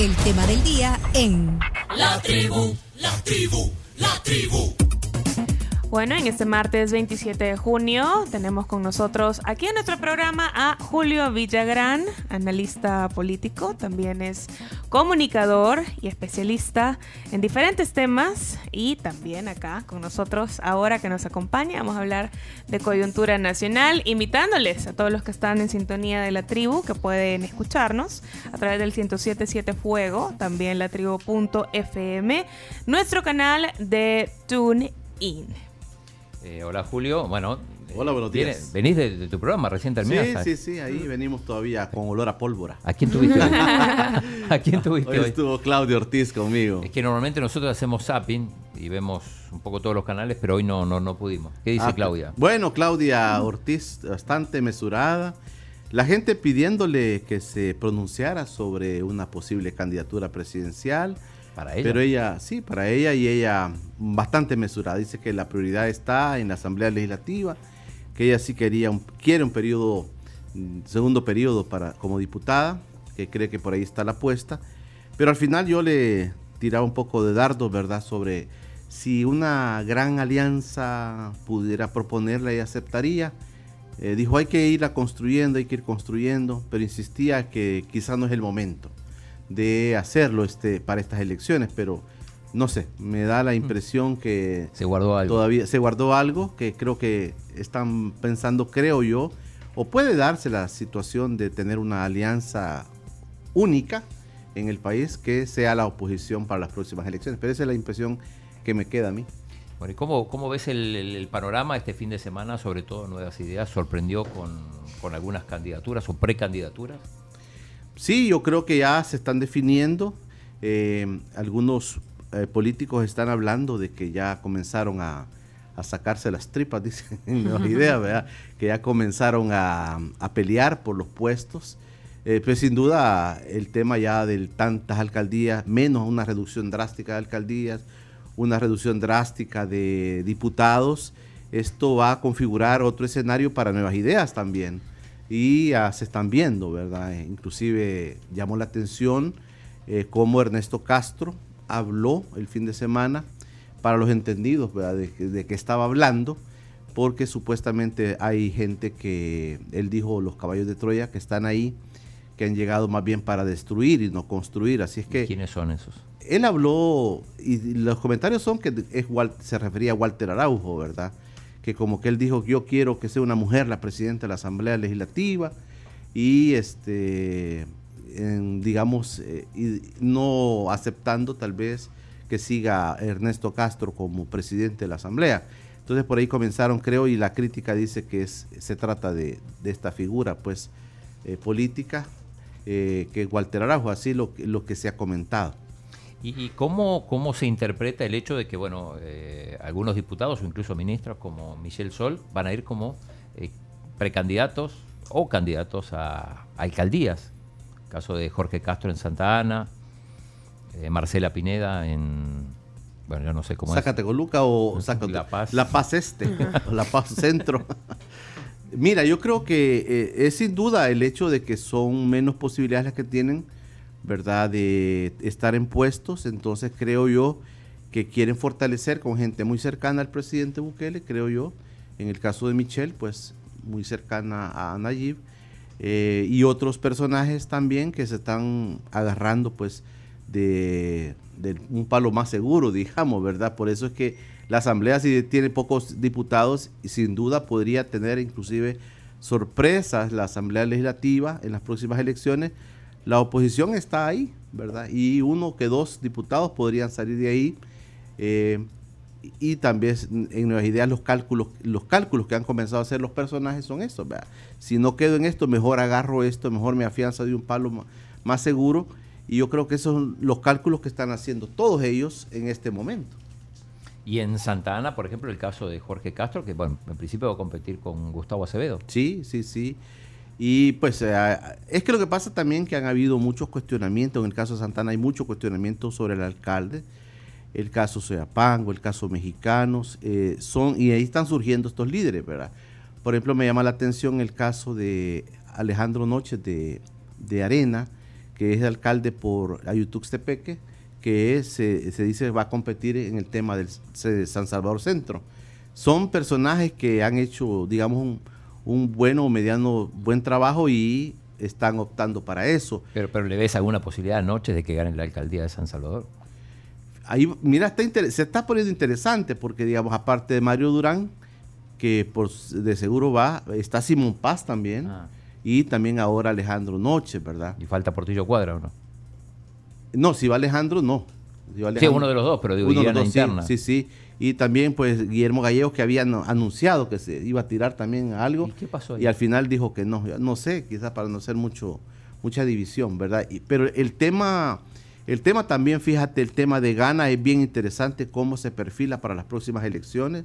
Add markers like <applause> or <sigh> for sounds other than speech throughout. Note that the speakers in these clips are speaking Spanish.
el tema del día en La tribu, la tribu, la tribu. Bueno, en este martes 27 de junio tenemos con nosotros aquí en nuestro programa a Julio Villagrán, analista político, también es comunicador y especialista en diferentes temas y también acá con nosotros ahora que nos acompaña vamos a hablar de coyuntura nacional, invitándoles a todos los que están en sintonía de la tribu que pueden escucharnos a través del 1077 Fuego, también la tribu.fm, nuestro canal de TuneIn. Eh, hola Julio, bueno. Hola, buenos viene- días. venís de, de tu programa, recién terminaste. Sí, sí, sí, ahí venimos todavía con olor a pólvora. ¿A quién tuviste hoy? <laughs> ¿A quién tuviste Hoy hoy? estuvo Claudio Ortiz conmigo. Es que normalmente nosotros hacemos zapping y vemos un poco todos los canales, pero hoy no, no, no pudimos. ¿Qué dice Ah, Claudia? Bueno, Claudia Ortiz, bastante mesurada. La gente pidiéndole que se pronunciara sobre una posible candidatura presidencial. Para ella. Pero ella, sí, para ella y ella bastante mesurada. Dice que la prioridad está en la Asamblea Legislativa, que ella sí quería un, quiere un periodo, mm, segundo periodo para, como diputada, que cree que por ahí está la apuesta. Pero al final yo le tiraba un poco de dardo, ¿verdad?, sobre si una gran alianza pudiera proponerla y aceptaría. Eh, dijo, hay que irla construyendo, hay que ir construyendo, pero insistía que quizá no es el momento de hacerlo este, para estas elecciones, pero no sé, me da la impresión que Se guardó algo. todavía se guardó algo que creo que están pensando, creo yo, o puede darse la situación de tener una alianza única en el país que sea la oposición para las próximas elecciones. Pero esa es la impresión que me queda a mí. Bueno, ¿y cómo, cómo ves el, el- el panorama este fin de semana, sobre todo Nuevas Ideas? ¿Sorprendió con, con algunas candidaturas o precandidaturas? Sí, yo creo que ya se están definiendo. eh, algunos eh, políticos están hablando de que ya comenzaron a, a sacarse las tripas, <laughs> dicen <laughs> Ideas, ¿verdad? Que ya comenzaron a, a pelear por los puestos. Eh, pues sin duda el tema ya de tantas alcaldías, menos una reducción drástica de alcaldías, una reducción drástica de diputados, esto va a configurar otro escenario para nuevas ideas también. Y ya se están viendo, ¿verdad? Eh, Inclusive llamó la atención eh, cómo Ernesto Castro habló el fin de semana para los entendidos, ¿verdad? De, de qué estaba hablando, porque supuestamente hay gente que, él dijo, los caballos de Troya, que están ahí, que han llegado más bien para destruir y no construir. Así es que ¿Quiénes son esos? él habló, y los comentarios son que es, se refería a Walter Araujo, ¿verdad? Que como que él dijo, yo quiero que sea una mujer la presidenta de la Asamblea Legislativa, y este, digamos, eh, no aceptando tal vez que siga Ernesto Castro como presidente de la Asamblea. Entonces por ahí comenzaron, creo, y la crítica dice que es, se trata de, de esta figura, pues, eh, política, eh, que Walter Araujo, así lo, lo que se ha comentado. ¿Y, y cómo, cómo se interpreta el hecho de que, bueno, eh, algunos diputados o incluso ministros como Michelle Sol van a ir como eh, precandidatos o candidatos a, a alcaldías? Caso de Jorge Castro en Santa Ana, eh, Marcela Pineda en, bueno, yo no sé cómo Zacatecoluca o Zacate- La Paz. La Paz Este, o <laughs> La Paz Centro. Mira, yo creo que eh, es sin duda el hecho de que son menos posibilidades las que tienen, ¿verdad?, de estar en puestos. Entonces creo yo que quieren fortalecer con gente muy cercana al presidente Bukele, creo yo. En el caso de Michelle, pues muy cercana a Nayib. eh, y otros personajes también que se están agarrando, pues, de, un palo más seguro, <laughs> digamos, ¿verdad? Por eso es que la Asamblea, si tiene pocos diputados, sin duda podría tener inclusive sorpresas la Asamblea Legislativa en las próximas elecciones. La oposición está ahí, ¿verdad? Y uno que dos diputados podrían salir de ahí. eh, y también en Nuevas Ideas los cálculos, los cálculos que han comenzado a hacer los personajes son estos. ¿verdad? Si no quedo en esto, mejor agarro esto, mejor me afianzo de un palo más seguro. Y yo creo que esos son los cálculos que están haciendo todos ellos en este momento. Y en Santa Ana, por ejemplo, el caso de Jorge Castro, que bueno, en principio va a competir con Gustavo Acevedo. Sí, sí, sí. Y pues eh, es que lo que pasa también que han habido muchos cuestionamientos, en el caso de Santana hay muchos cuestionamientos sobre el alcalde, el caso Soyapango, el caso Mexicanos, eh, son, y ahí están surgiendo estos líderes, ¿verdad? Por ejemplo, me llama la atención el caso de Alejandro Noches de, de Arena, que es alcalde por Ayutuxtepeque, que se, se dice va a competir en el tema del de San Salvador Centro. Son personajes que han hecho, digamos, un, un bueno o mediano buen trabajo y están optando para eso. Pero, pero le ves alguna posibilidad anoche de que ganen la alcaldía de San Salvador. Ahí, mira, está se está poniendo interesante porque, digamos, aparte de Mario Durán, que por, de seguro va, está Simón Paz también, ah. y también ahora Alejandro Noche, ¿verdad? ¿Y falta Portillo Cuadra o no? No, si va Alejandro, no. Sí, uno de los dos, pero digo, uno de los dos, interna. Sí, sí, Y también, pues, Guillermo Gallegos, que había anunciado que se iba a tirar también algo. ¿Y qué pasó ahí? Y al final dijo que no. No sé, quizás para no hacer mucho, mucha división, ¿verdad? pero el tema el tema también, fíjate, el tema de Gana es bien interesante, cómo se perfila para las próximas elecciones.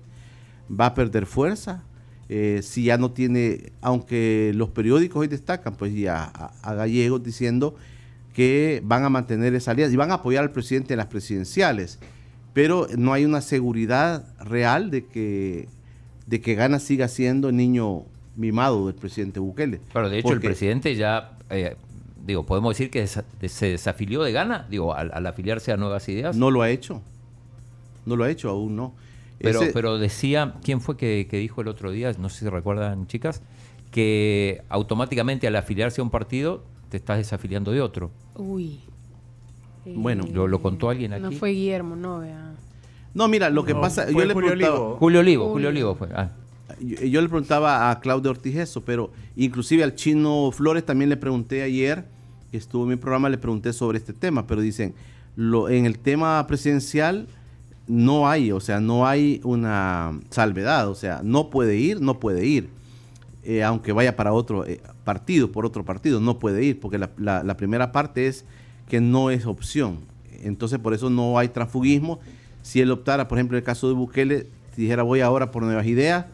Va a perder fuerza. Eh, si ya no tiene, aunque los periódicos hoy destacan, pues ya a, gallegos diciendo que van a mantener esa alianza y van a apoyar al presidente en las presidenciales, pero no hay una seguridad real de que, de que Gana siga siendo niño mimado del presidente Bukele. Pero de hecho el presidente ya eh, digo, podemos decir que se desafilió de gana, digo, al, afiliarse a Nuevas Ideas. No lo ha hecho. No lo ha hecho, aún no. Pero, pero decía, ¿quién fue que, dijo el otro día? No sé si recuerdan, chicas, que automáticamente al afiliarse a un partido te estás desafiliando de otro. Uy. Bueno, ¿lo, contó alguien aquí? No fue Guillermo, no, vea. No, mira, lo que pasa, yo le Julio Olivo. Julio Olivo, Julio Olivo fue. Ah. Yo, le preguntaba a Claudio Ortiz eso, pero inclusive al chino Flores también le pregunté ayer estuvo en mi programa, le pregunté sobre este tema, pero dicen, lo, en el tema presidencial no hay, o sea, no hay una salvedad, o sea, no puede ir, no puede ir, eh, aunque vaya para otro eh, partido, por otro partido, no puede ir, porque la, primera parte es que no es opción. Entonces, por eso no hay transfugismo. Si él optara, por ejemplo, en el caso de Bukele, dijera voy ahora por nuevas ideas,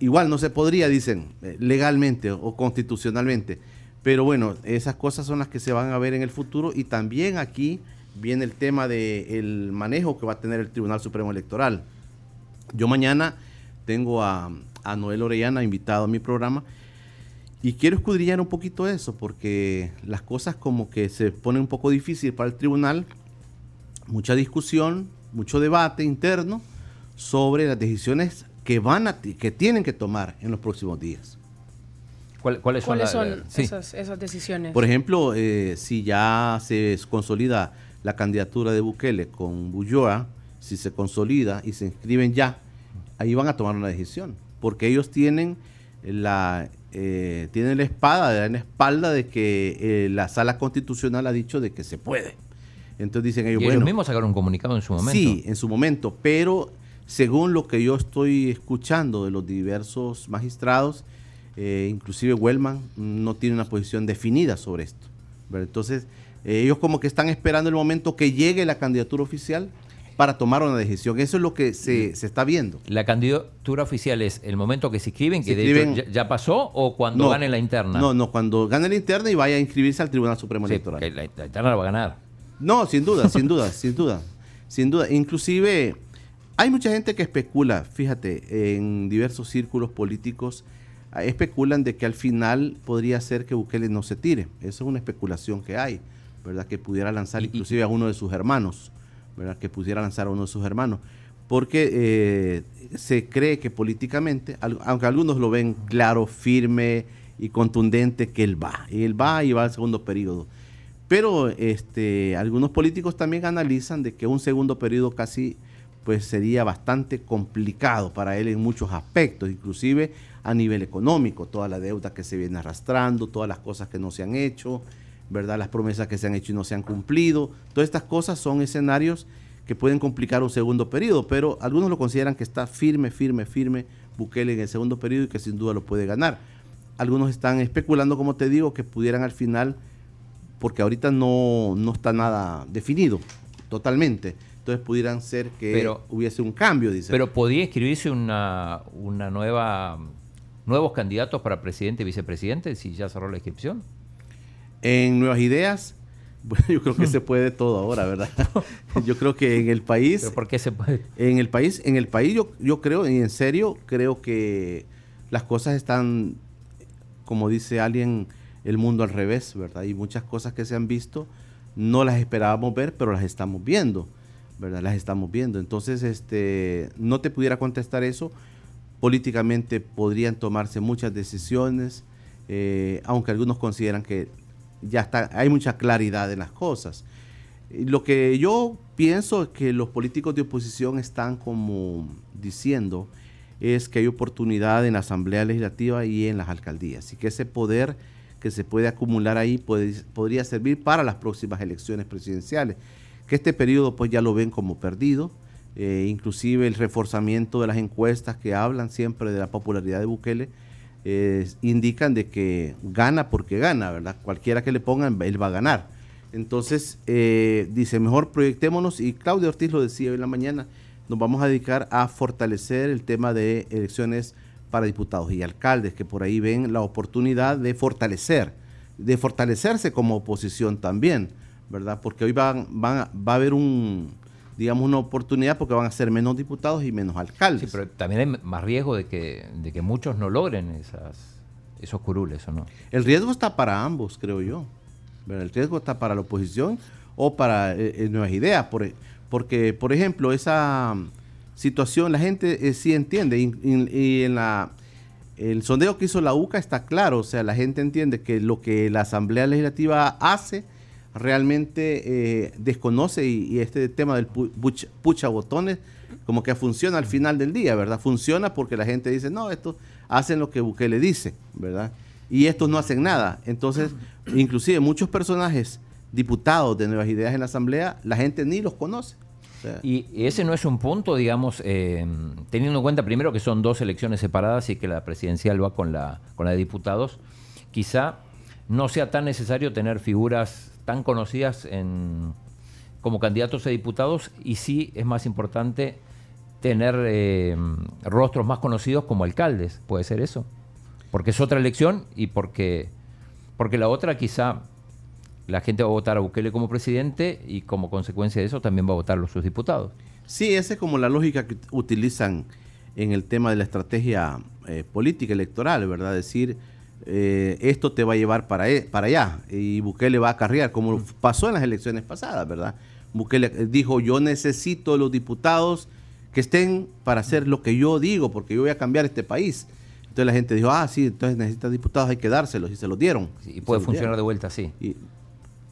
igual no se podría, dicen, eh, legalmente o constitucionalmente. Pero bueno, esas cosas son las que se van a ver en el futuro y también aquí viene el tema del manejo que va a tener el Tribunal Supremo Electoral. Yo mañana tengo a, Noel Orellana invitado a mi programa y quiero escudriñar un poquito eso porque las cosas como que se ponen un poco difícil para el tribunal, mucha discusión, mucho debate interno sobre las decisiones que van a que tienen que tomar en los próximos días. ¿Cuáles son, esas, decisiones? Por ejemplo, eh, si ya se consolida la candidatura de Bukele con Bulloa, si se consolida y se inscriben ya, ahí van a tomar una decisión, porque ellos tienen la eh, tienen la espada, la espalda de que eh, la sala constitucional ha dicho de que se puede. Entonces dicen ellos, y ellos mismos sacaron un comunicado en su momento. Sí, en su momento, pero según lo que yo estoy escuchando de los diversos magistrados, eh, inclusive Wellman no tiene una posición definida sobre esto. Entonces, eh, ellos como que están esperando el momento que llegue la candidatura oficial para tomar una decisión. Eso es lo que se, está viendo. ¿La candidatura oficial es el momento que se inscriben, que de hecho ya, pasó, o cuando gane la interna? No, no, cuando gane la interna y vaya a inscribirse al Tribunal Supremo Electoral. la, la, interna la va a ganar. No, sin duda, sin duda, <laughs> sin duda. Sin duda. Inclusive, hay mucha gente que especula, fíjate, en diversos círculos políticos especulan de que al final podría ser que Bukele no se tire. Esa es una especulación que hay, ¿verdad? Que pudiera lanzar inclusive a uno de sus hermanos, Que pudiera lanzar a uno de sus hermanos. Porque eh, se cree que políticamente, aunque algunos lo ven claro, firme y contundente, que él va. Él va y va al segundo periodo. Pero este, algunos políticos también analizan de que un segundo periodo casi pues sería bastante complicado para él en muchos aspectos, inclusive a nivel económico, toda la deuda que se viene arrastrando, todas las cosas que no se han hecho, ¿verdad? Las promesas que se han hecho y no se han cumplido. Todas estas cosas son escenarios que pueden complicar un segundo periodo, pero algunos lo consideran que está firme, firme, firme Bukele en el segundo periodo y que sin duda lo puede ganar. Algunos están especulando, como te digo, que pudieran al final, porque ahorita no, no está nada definido totalmente, entonces pudieran ser que hubiese un cambio, dice. Pero podía escribirse una, una nueva nuevos candidatos para presidente y vicepresidente si ya cerró la inscripción? En Nuevas Ideas, <laughs> bueno, yo creo que se puede todo ahora, ¿verdad? <laughs> yo creo que en el país... ¿Pero por qué se puede? En el país, en el país yo, yo creo, y en serio, creo que las cosas están, como dice alguien, el mundo al revés, ¿verdad? Y muchas cosas que se han visto no las esperábamos ver, pero las estamos viendo, ¿verdad? Las estamos viendo. Entonces, este, no te pudiera contestar eso. Políticamente podrían tomarse muchas decisiones, eh, aunque algunos consideran que ya está, hay mucha claridad en las cosas. Lo que yo pienso es que los políticos de oposición están como diciendo es que hay oportunidad en la Asamblea Legislativa y en las alcaldías y que ese poder que se puede acumular ahí podría servir para las próximas elecciones presidenciales, que este periodo pues ya lo ven como perdido, eh, inclusive el reforzamiento de las encuestas que hablan siempre de la popularidad de Bukele, indican de que gana porque gana, ¿verdad? Cualquiera que le pongan, él va a ganar. Entonces, eh, dice, mejor proyectémonos, y Claudio Ortiz lo decía hoy en la mañana, nos vamos a dedicar a fortalecer el tema de elecciones para diputados y alcaldes, que por ahí ven la oportunidad de fortalecer, de fortalecerse como oposición también, ¿verdad? Porque hoy va a haber un, digamos, una oportunidad porque van a ser menos diputados y menos alcaldes. Sí, pero también hay más riesgo de que, de que muchos no logren esas, esos curules, ¿o no? El riesgo está para ambos, creo yo. El riesgo está para la oposición o para eh, eh, nuevas ideas. Por, porque, por ejemplo, esa situación la gente eh, sí entiende y, en la el sondeo que hizo la UCA está claro, o sea, la gente entiende que lo que la Asamblea Legislativa hace realmente desconoce y, este tema del pucha botones como que funciona al final del día, ¿verdad? Funciona porque la gente dice, no, esto hacen lo que le dice, ¿verdad? y estos no hacen nada. Entonces, inclusive muchos personajes diputados de Nuevas Ideas en la Asamblea, la gente ni los conoce. y ese no es un punto, digamos, eh, teniendo en cuenta primero que son dos elecciones separadas y que la presidencial va con la, con la de diputados, quizá no sea tan necesario tener figuras tan conocidas en, como candidatos a diputados y sí es más importante tener eh, rostros más conocidos como alcaldes. ¿Puede ser eso? porque es otra elección y porque, porque la otra quizá la gente va a votar a Bukele como presidente y como consecuencia de eso también va a votar a sus diputados. Sí, esa es como la lógica que utilizan en el tema de la estrategia eh, política electoral, ¿verdad? Decir, eh, esto te va a llevar para, e, para allá y Bukele va a acarrear, como pasó en las elecciones pasadas, ¿verdad? Bukele dijo, yo necesito los diputados que estén para hacer lo que yo digo, porque yo voy a cambiar este país. Entonces la gente dijo, ah, sí, entonces necesita diputados, hay que dárselos, y se los dieron. y puede funcionar de vuelta, sí.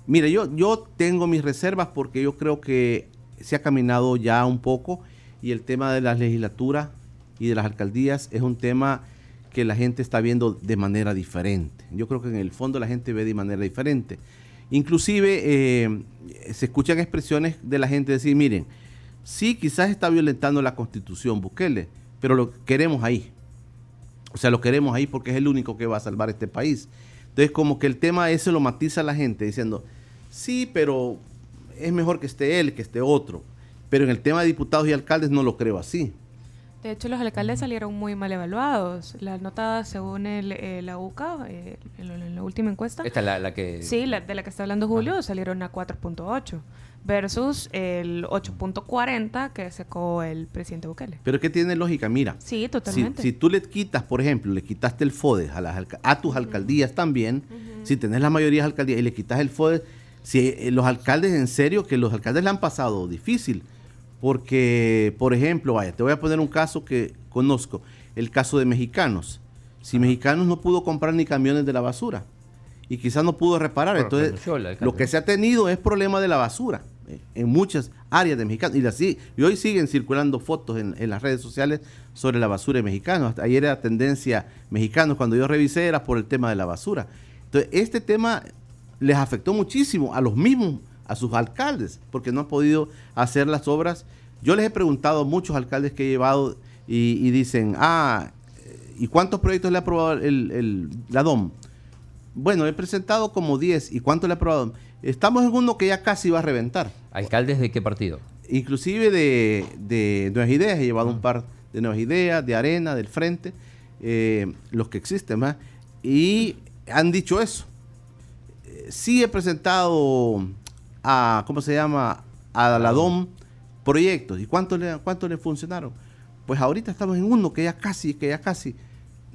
mire, yo, yo tengo mis reservas porque yo creo que se ha caminado ya un poco y el tema de las legislaturas y de las alcaldías es un tema que la gente está viendo de manera diferente. Yo creo que en el fondo la gente ve de manera diferente. Inclusive eh, se escuchan expresiones de la gente decir, miren, sí, quizás está violentando la constitución Bukele, pero lo queremos ahí. O sea, lo queremos ahí porque es el único que va a salvar este país. Entonces, como que el tema ese lo matiza a la gente diciendo, sí, pero es mejor que esté él que esté otro. Pero en el tema de diputados y alcaldes no lo creo así. De hecho, los alcaldes salieron muy mal evaluados. Las notas, según el, eh, la UCA, eh, en, la última encuesta. Esta es la, que... Sí, de la que está hablando Julio, salieron a 4.8 versus el 8.40 que sacó el presidente Bukele. Pero que tiene lógica, mira. Sí, totalmente. Si, tú le quitas, por ejemplo, le quitaste el FODES a, las, a tus alcaldías también, si tenés la mayoría de alcaldías y le quitas el FODES, si eh, los alcaldes, en serio, que los alcaldes le han pasado difícil, porque, por ejemplo, vaya, te voy a poner un caso que conozco, el caso de mexicanos. Si mexicanos no pudo comprar ni camiones de la basura y quizás no pudo reparar, entonces lo que se ha tenido es problema de la basura en muchas áreas de mexicanos. Y, así, y hoy siguen circulando fotos en, las redes sociales sobre la basura de mexicanos. ayer era tendencia mexicanos, cuando yo revisé era por el tema de la basura. Entonces, este tema les afectó muchísimo a los mismos, a sus alcaldes, porque no han podido hacer las obras. Yo les he preguntado a muchos alcaldes que he llevado y, dicen, ah, ¿y cuántos proyectos le ha aprobado el, el, la DOM? Bueno, he presentado como 10. ¿Y cuánto le ha aprobado? Estamos en uno que ya casi va a reventar. ¿Alcaldes de qué partido? Inclusive de, Nuevas Ideas, he llevado un par de Nuevas Ideas, de Arena, del Frente, eh, los que existen más, y han dicho eso. Eh, sí he presentado a, ¿cómo se llama? A la DOM proyectos. ¿Y cuántos le, cuánto le funcionaron? Pues ahorita estamos en uno que ya casi, que ya casi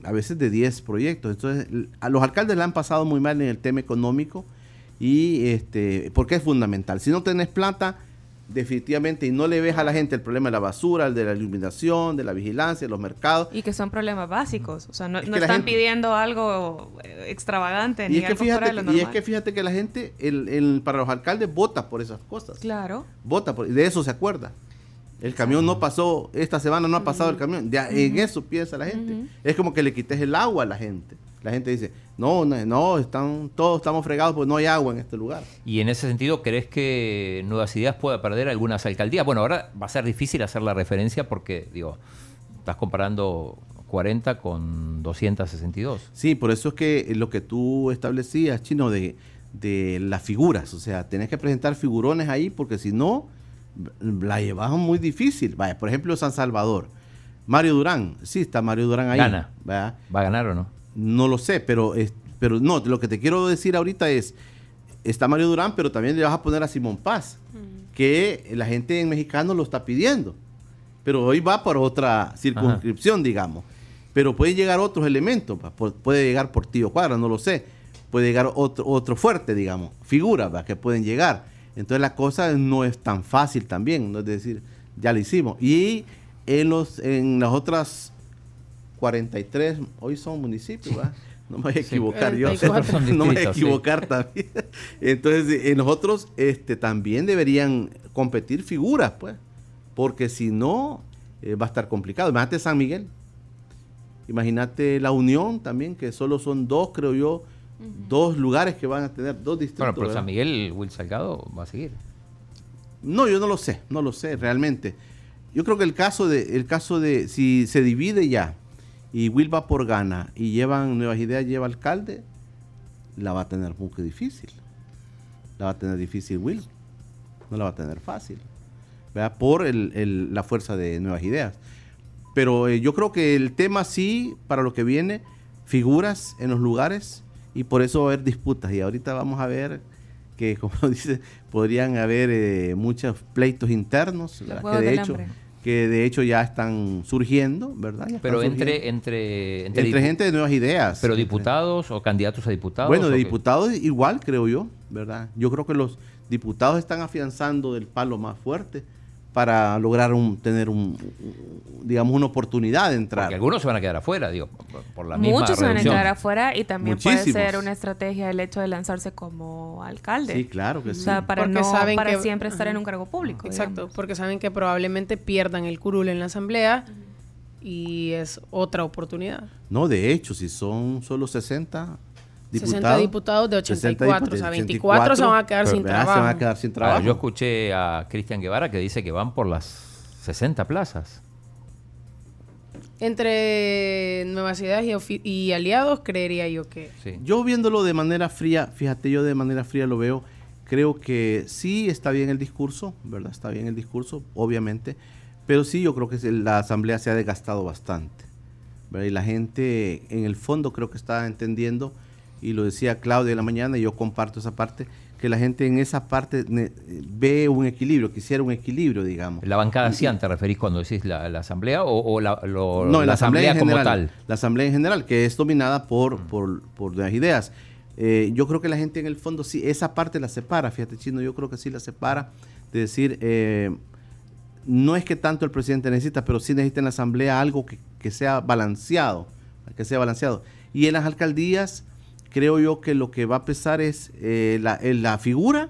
a veces de 10 proyectos. Entonces, a los alcaldes le han pasado muy mal en el tema económico y este, porque es fundamental. Si no tenés plata, definitivamente, y no le ves a la gente el problema de la basura, el de la iluminación, de la vigilancia, de los mercados. Y que son problemas básicos, o sea, no, están pidiendo algo eh, extravagante y ni es que fíjate, Y es que fíjate que la gente, el, para los alcaldes, vota por esas cosas. Claro. Vota por, de eso se acuerda. El camión no pasó, esta semana no ha pasado el camión. Ya en eso piensa la gente. Es como que le quites el agua a la gente. La gente dice, no, no, no, están, todos estamos fregados porque no hay agua en este lugar. Y en ese sentido, ¿crees que Nuevas Ideas pueda perder algunas alcaldías? Bueno, ahora va a ser difícil hacer la referencia porque, digo, estás comparando 40 con 262. Sí, por eso es que lo que tú establecías, Chino, de, de las figuras, o sea, tenés que presentar figurones ahí porque si no, la llevas muy difícil. Vaya, por ejemplo, San Salvador. Mario Durán, sí, está Mario Durán ahí. Gana. ¿Va a ganar o no? No lo sé, pero, pero no, lo que te quiero decir ahorita es, está Mario Durán, pero también le vas a poner a Simón Paz, mm. que la gente en mexicano lo está pidiendo. Pero hoy va por otra circunscripción, digamos. Pero puede llegar otros elementos, puede llegar por Tío Cuadra, no lo sé. Puede llegar otro, otro fuerte, digamos, figuras que pueden llegar. Entonces la cosa no es tan fácil también, ¿no? es decir, ya lo hicimos. Y en, los, en las otras 43, hoy son municipios, No me voy a equivocar yo. <laughs> no me voy a equivocar también. Entonces, en nosotros este, también deberían competir figuras, pues. Porque si no, eh, va a estar complicado. Imagínate San Miguel. Imagínate la Unión también, que solo son dos, creo yo, dos lugares que van a tener, dos distritos. Bueno, pero San Miguel, Will Salgado va a seguir. No, yo no lo sé, no lo sé realmente. Yo creo que el caso de, el caso de, si se divide ya, y Will va por gana y llevan nuevas ideas, lleva alcalde, la va a tener muy difícil. La va a tener difícil Will. No la va a tener fácil. Por la fuerza de nuevas ideas. Pero eh, yo creo que el tema sí, para lo que viene, figuras en los lugares y por eso va a haber disputas. Y ahorita vamos a ver que, <laughs> como dice, podrían haber eh, muchos pleitos internos, que de hecho que de hecho ya están surgiendo, ¿verdad? pero entre, entre, entre, gente de nuevas ideas. Pero diputados o candidatos a diputados. Bueno, de diputados igual, creo yo, ¿verdad? Yo creo que los diputados están afianzando del palo más fuerte para lograr un, tener un, digamos, una oportunidad de entrar. Porque algunos se van a quedar afuera, digo, por, la misma Muchos se van a quedar afuera y también puede ser una estrategia el hecho de lanzarse como alcalde. Sí, claro que sí. O sea, para, no, para siempre estar en un cargo público. Exacto, porque saben que probablemente pierdan el curul en la asamblea y es otra oportunidad. No, de hecho, si son solo 60 60 diputados de 84, o sea, 24 se van a quedar sin trabajo. Se van a quedar sin trabajo. yo escuché a Cristian Guevara que dice que van por las 60 plazas. Entre Nuevas Ideas y, aliados, creería yo que... Yo viéndolo de manera fría, fíjate, yo de manera fría lo veo, creo que sí está bien el discurso, ¿verdad? Está bien el discurso, obviamente, pero sí yo creo que la asamblea se ha desgastado bastante. ¿verdad? Y la gente en el fondo creo que está entendiendo y lo decía Claudia en la mañana, y yo comparto esa parte, que la gente en esa parte ve un equilibrio, quisiera un equilibrio, digamos. ¿La bancada CIAN te referís cuando decís la, asamblea o, la, no, la, asamblea, como tal? La asamblea en general, que es dominada por, mm. por, por las ideas. Eh, yo creo que la gente en el fondo sí, esa parte la separa, fíjate chino, yo creo que sí la separa, de decir, eh, no es que tanto el presidente necesita, pero sí necesita en la asamblea algo que, que sea balanceado, que sea balanceado. Y en las alcaldías creo yo que lo que va a pesar es eh, la, figura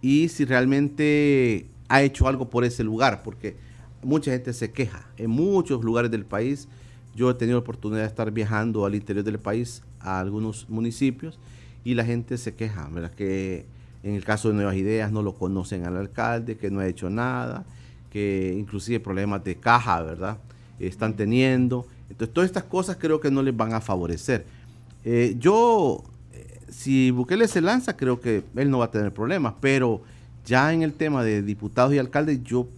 y si realmente ha hecho algo por ese lugar, porque mucha gente se queja. En muchos lugares del país, yo he tenido la oportunidad de estar viajando al interior del país, a algunos municipios, y la gente se queja, ¿verdad? Que en el caso de Nuevas Ideas no lo conocen al alcalde, que no ha hecho nada, que inclusive problemas de caja, ¿verdad? Están teniendo. Entonces, todas estas cosas creo que no les van a favorecer. Eh, yo, eh, si Bukele se lanza, creo que él no va a tener problemas, pero ya en el tema de diputados y alcaldes, yo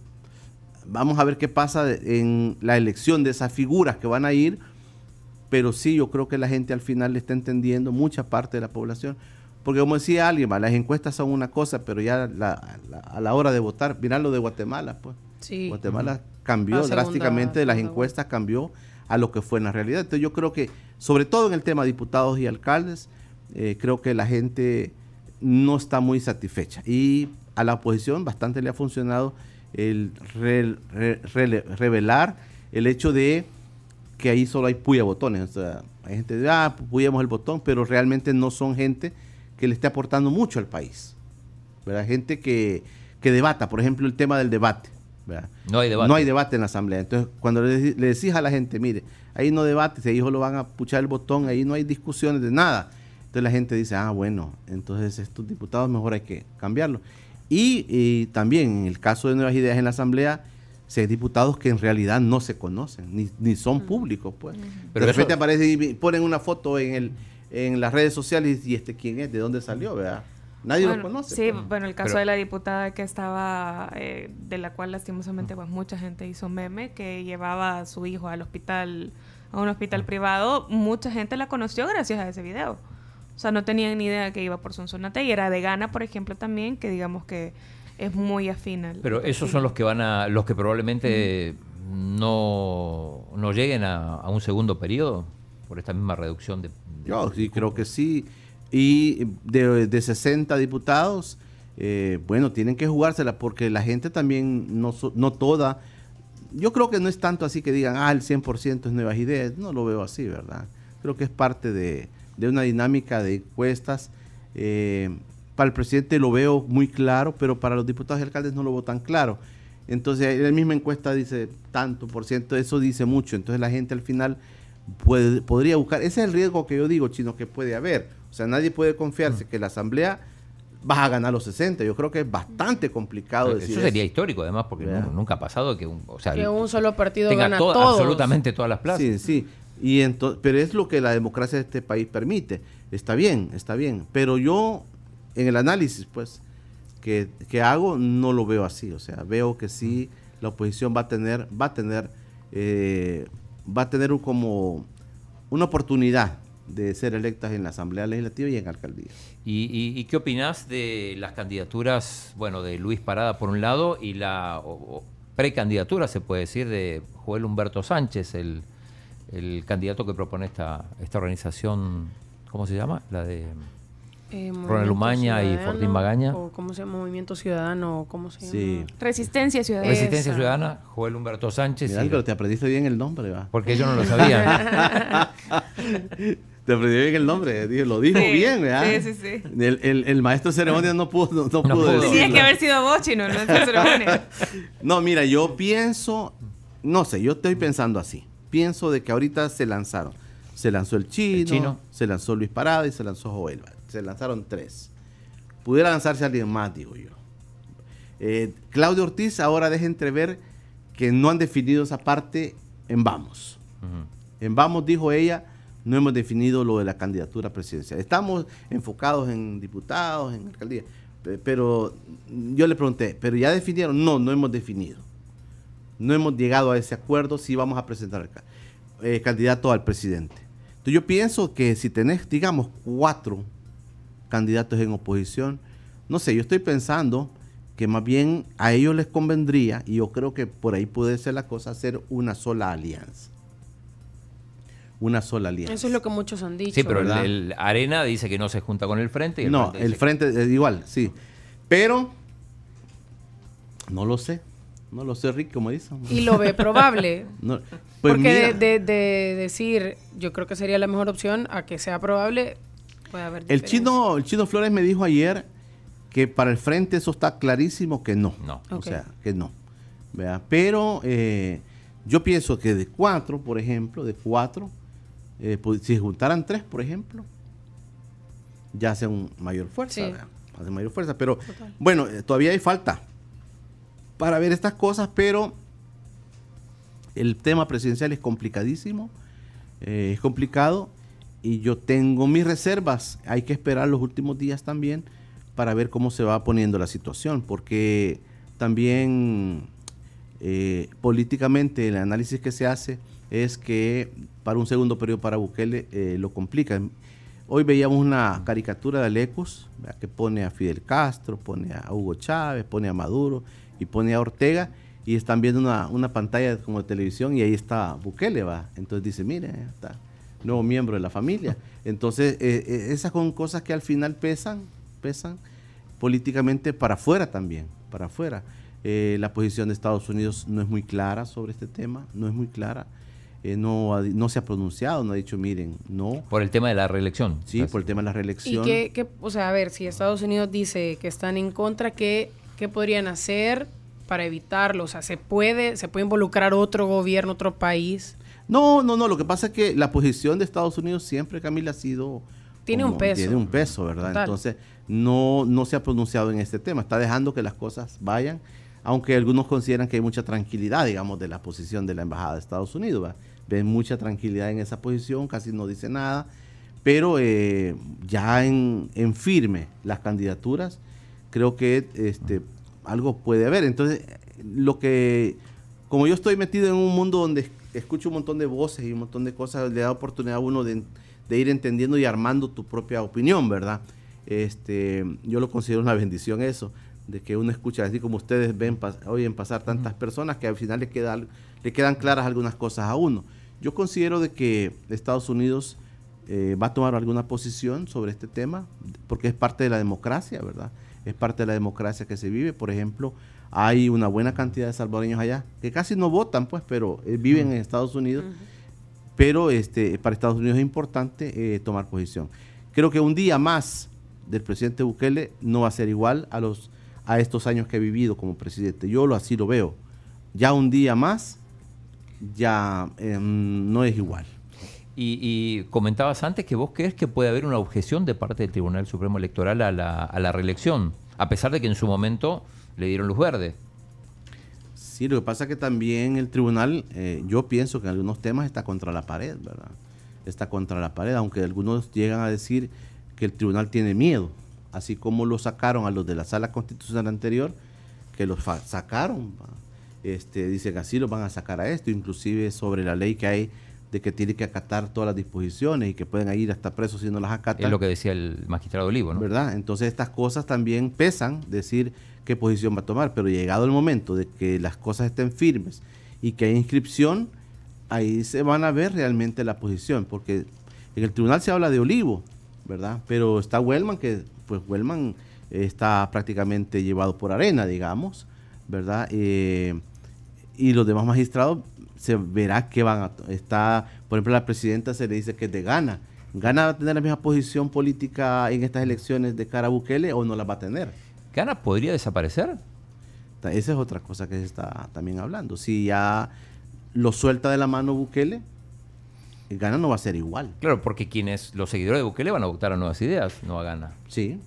vamos a ver qué pasa en la elección de esas figuras que van a ir, pero sí, yo creo que la gente al final le está entendiendo, mucha parte de la población, porque como decía alguien, las encuestas son una cosa, pero ya a la hora de votar, mirá lo de Guatemala, pues. Guatemala cambió drásticamente, de las encuestas cambió a lo que fue en la realidad. Entonces yo creo que, sobre todo en el tema de diputados y alcaldes, eh, creo que la gente no está muy satisfecha. Y a la oposición bastante le ha funcionado el revelar el hecho de que ahí solo hay puya botones. O sea, hay gente de, ah, puyamos el botón, pero realmente no son gente que le esté aportando mucho al país. ¿verdad? Gente que, que debata, por ejemplo, el tema del debate. No hay debate. No hay debate en la asamblea. Entonces, cuando le, decís a la gente, mire, ahí no debate, ahí solo van a puchar el botón, ahí no hay discusiones de nada. Entonces la gente dice, ah, bueno, entonces estos diputados mejor hay que cambiarlos. Y, también en el caso de Nuevas Ideas en la asamblea, si hay diputados que en realidad no se conocen, ni, son públicos, pues. Pero de repente aparece y ponen una foto en el en las redes sociales y este quién es, de dónde salió, ¿verdad? Nadie lo conoce. Sí, pues. bueno, el caso de la diputada que estaba, eh, de la cual lastimosamente pues mucha gente hizo meme, que llevaba a su hijo al hospital, a un hospital privado, mucha gente la conoció gracias a ese video. O sea, no tenían ni idea que iba por Sonsonate y era de Gana, por ejemplo, también, que digamos que es muy afín Pero esos son los que van a, los que probablemente no, no lleguen a, a, un segundo periodo por esta misma reducción de... Yo sí creo que sí. Y de, de 60 diputados, eh, bueno, tienen que jugársela porque la gente también, no, no toda, yo creo que no es tanto así que digan, ah, el 100% es nuevas ideas, no lo veo así, ¿verdad? Creo que es parte de, de una dinámica de encuestas. Eh, para el presidente lo veo muy claro, pero para los diputados y alcaldes no lo veo tan claro. Entonces, la misma encuesta dice tanto por ciento, eso dice mucho. Entonces, la gente al final puede, podría buscar. Ese es el riesgo que yo digo, chino, que puede haber o sea, nadie puede confiarse mm. que la Asamblea va a ganar los 60. Yo creo que es bastante complicado decir Eso sería histórico, además, porque nunca ha pasado que un, o sea, que un solo partido gana todo, absolutamente todas las plazas. Sí, sí. Y pero es lo que la democracia de este país permite. Está bien, está bien. Pero yo, en el análisis, pues, que, hago, no lo veo así. O sea, veo que sí, la oposición va a tener, va a tener, eh, va a tener como una oportunidad de ser electas en la Asamblea Legislativa y en alcaldía. ¿Y, qué opinás de las candidaturas, bueno, de Luis Parada por un lado y la precandidatura, se puede decir, de Joel Humberto Sánchez, el, candidato que propone esta, esta organización, ¿cómo se llama? La de... Eh, Ronald Umaña y Fortín Magaña. O ¿Cómo se llama? Movimiento Ciudadano, ¿cómo se llama? Resistencia Ciudadana. Resistencia Ciudadana, Joel Humberto Sánchez. Mira, pero te aprendiste bien el nombre, ¿va? Porque yo no lo sabía. <laughs> Te aprendí bien el nombre, lo dijo bien, ¿verdad? Sí, sí, sí. El, el, el maestro de ceremonia no pudo, no, pudo, decirlo. Tiene que haber sido vos, chino, no de ceremonia. <laughs> no, mira, yo pienso, no sé, yo estoy pensando así. Pienso de que ahorita se lanzaron. Se lanzó el chino, se lanzó Luis Parada y se lanzó Joel. Se lanzaron tres. Pudiera lanzarse alguien más, digo yo. Eh, Claudio Ortiz ahora deja entrever que no han definido esa parte en Vamos. En Vamos, dijo ella, no hemos definido lo de la candidatura presidencial. Estamos enfocados en diputados, en alcaldía. Pero yo le pregunté, ¿pero ya definieron? No, no hemos definido. No hemos llegado a ese acuerdo si vamos a presentar eh, candidato al presidente. Entonces yo pienso que si tenés, digamos, cuatro candidatos en oposición, no sé, yo estoy pensando que más bien a ellos les convendría, y yo creo que por ahí puede ser la cosa, hacer una sola alianza una sola alianza. Eso es lo que muchos han dicho. Sí, pero el, Arena dice que no se junta con el Frente. no, el Frente es igual, sí. Pero no lo sé. No lo sé, Rick, como dicen. Y lo ve probable. <laughs> pues Porque de, decir, yo creo que sería la mejor opción a que sea probable, puede haber el chino, el chino Flores me dijo ayer que para el frente eso está clarísimo que no. No. O sea, que no. Pero eh, yo pienso que de cuatro, por ejemplo, de cuatro, eh, pues, si juntaran tres, por ejemplo, ya hacen mayor fuerza. Hacen mayor fuerza. Pero bueno, eh, todavía hay falta para ver estas cosas, pero el tema presidencial es complicadísimo, eh, es complicado y yo tengo mis reservas. Hay que esperar los últimos días también para ver cómo se va poniendo la situación, porque también políticamente el análisis que se hace es que para un segundo periodo para Bukele eh, lo complica. Hoy veíamos una caricatura de Alecos que pone a Fidel Castro, pone a Hugo Chávez, pone a Maduro y pone a Ortega y están viendo una, una, pantalla como de televisión y ahí está Bukele, va. Entonces dice, mire, está nuevo miembro de la familia. <laughs> Entonces, eh, eh, esas son cosas que al final pesan, pesan políticamente para afuera también, para afuera. Eh, la posición de Estados Unidos no es muy clara sobre este tema, no es muy clara. No, no se ha pronunciado, no ha dicho, miren, no. Por el tema de la reelección. Sí, por el tema de la reelección. Y que, o sea, a ver, si Estados Unidos dice que están en contra, ¿qué, qué podrían hacer para evitarlo? O sea, ¿se puede, ¿se puede involucrar otro gobierno, otro país? No, no, no. Lo que pasa es que la posición de Estados Unidos siempre, Camila, ha sido... Tiene un peso. Tiene un peso, ¿verdad? Entonces, no, no se ha pronunciado en este tema. Está dejando que las cosas vayan, aunque algunos consideran que hay mucha tranquilidad, digamos, de la posición de la Embajada de Estados Unidos. Ven mucha tranquilidad en esa posición, casi no dice nada. Pero eh, ya en, en firme las candidaturas, creo que este, algo puede haber. Entonces, lo que, como yo estoy metido en un mundo donde escucho un montón de voces y un montón de cosas, le da oportunidad a uno de, ir entendiendo y armando tu propia opinión, ¿verdad? Este, yo lo considero una bendición eso, de que uno escucha, así como ustedes ven, oyen pasar tantas personas que al final le, queda, le quedan claras algunas cosas a uno. Yo considero de que Estados Unidos eh, va a tomar alguna posición sobre este tema, porque es parte de la democracia, ¿verdad? Es parte de la democracia que se vive. Por ejemplo, hay una buena cantidad de salvadoreños allá que casi no votan, pues, pero eh, viven en Estados Unidos. Pero este, para Estados Unidos es importante eh, tomar posición. Creo que un día más del presidente Bukele no va a ser igual a los a estos años que he vivido como presidente. Yo lo así lo veo. Ya un día más ya em, no es igual. Y, comentabas antes que vos crees que puede haber una objeción de parte del Tribunal Supremo Electoral a la, a la reelección, a pesar de que en su momento le dieron luz verde. Sí, lo que pasa es que también el tribunal, eh, yo pienso que en algunos temas está contra la pared, ¿verdad? Está contra la pared, aunque algunos llegan a decir que el tribunal tiene miedo, así como lo sacaron a los de la sala constitucional anterior, que los sacaron, este, dicen así los van a sacar a esto, inclusive sobre la ley que hay de que tiene que acatar todas las disposiciones y que pueden ir hasta presos si no las acatan. Es lo que decía el magistrado Olivo, ¿no? ¿Verdad? Entonces estas cosas también pesan, decir qué posición va a tomar, pero llegado el momento de que las cosas estén firmes y que hay inscripción, ahí se van a ver realmente la posición, porque en el tribunal se habla de Olivo, ¿verdad? Pero está Wellman, que pues Wellman está prácticamente llevado por arena, digamos, ¿verdad? Eh, y los demás magistrados se verá que van a está por ejemplo la presidenta se le dice que es de Gana Gana va a tener la misma posición política en estas elecciones de cara a Bukele o no la va a tener ¿Gana podría desaparecer? Esa es otra cosa que se está también hablando. Si ya lo suelta de la mano Bukele, Gana no va a ser igual. Claro, porque quienes, los seguidores de Bukele van a votar a nuevas ideas, no a Gana. Sí.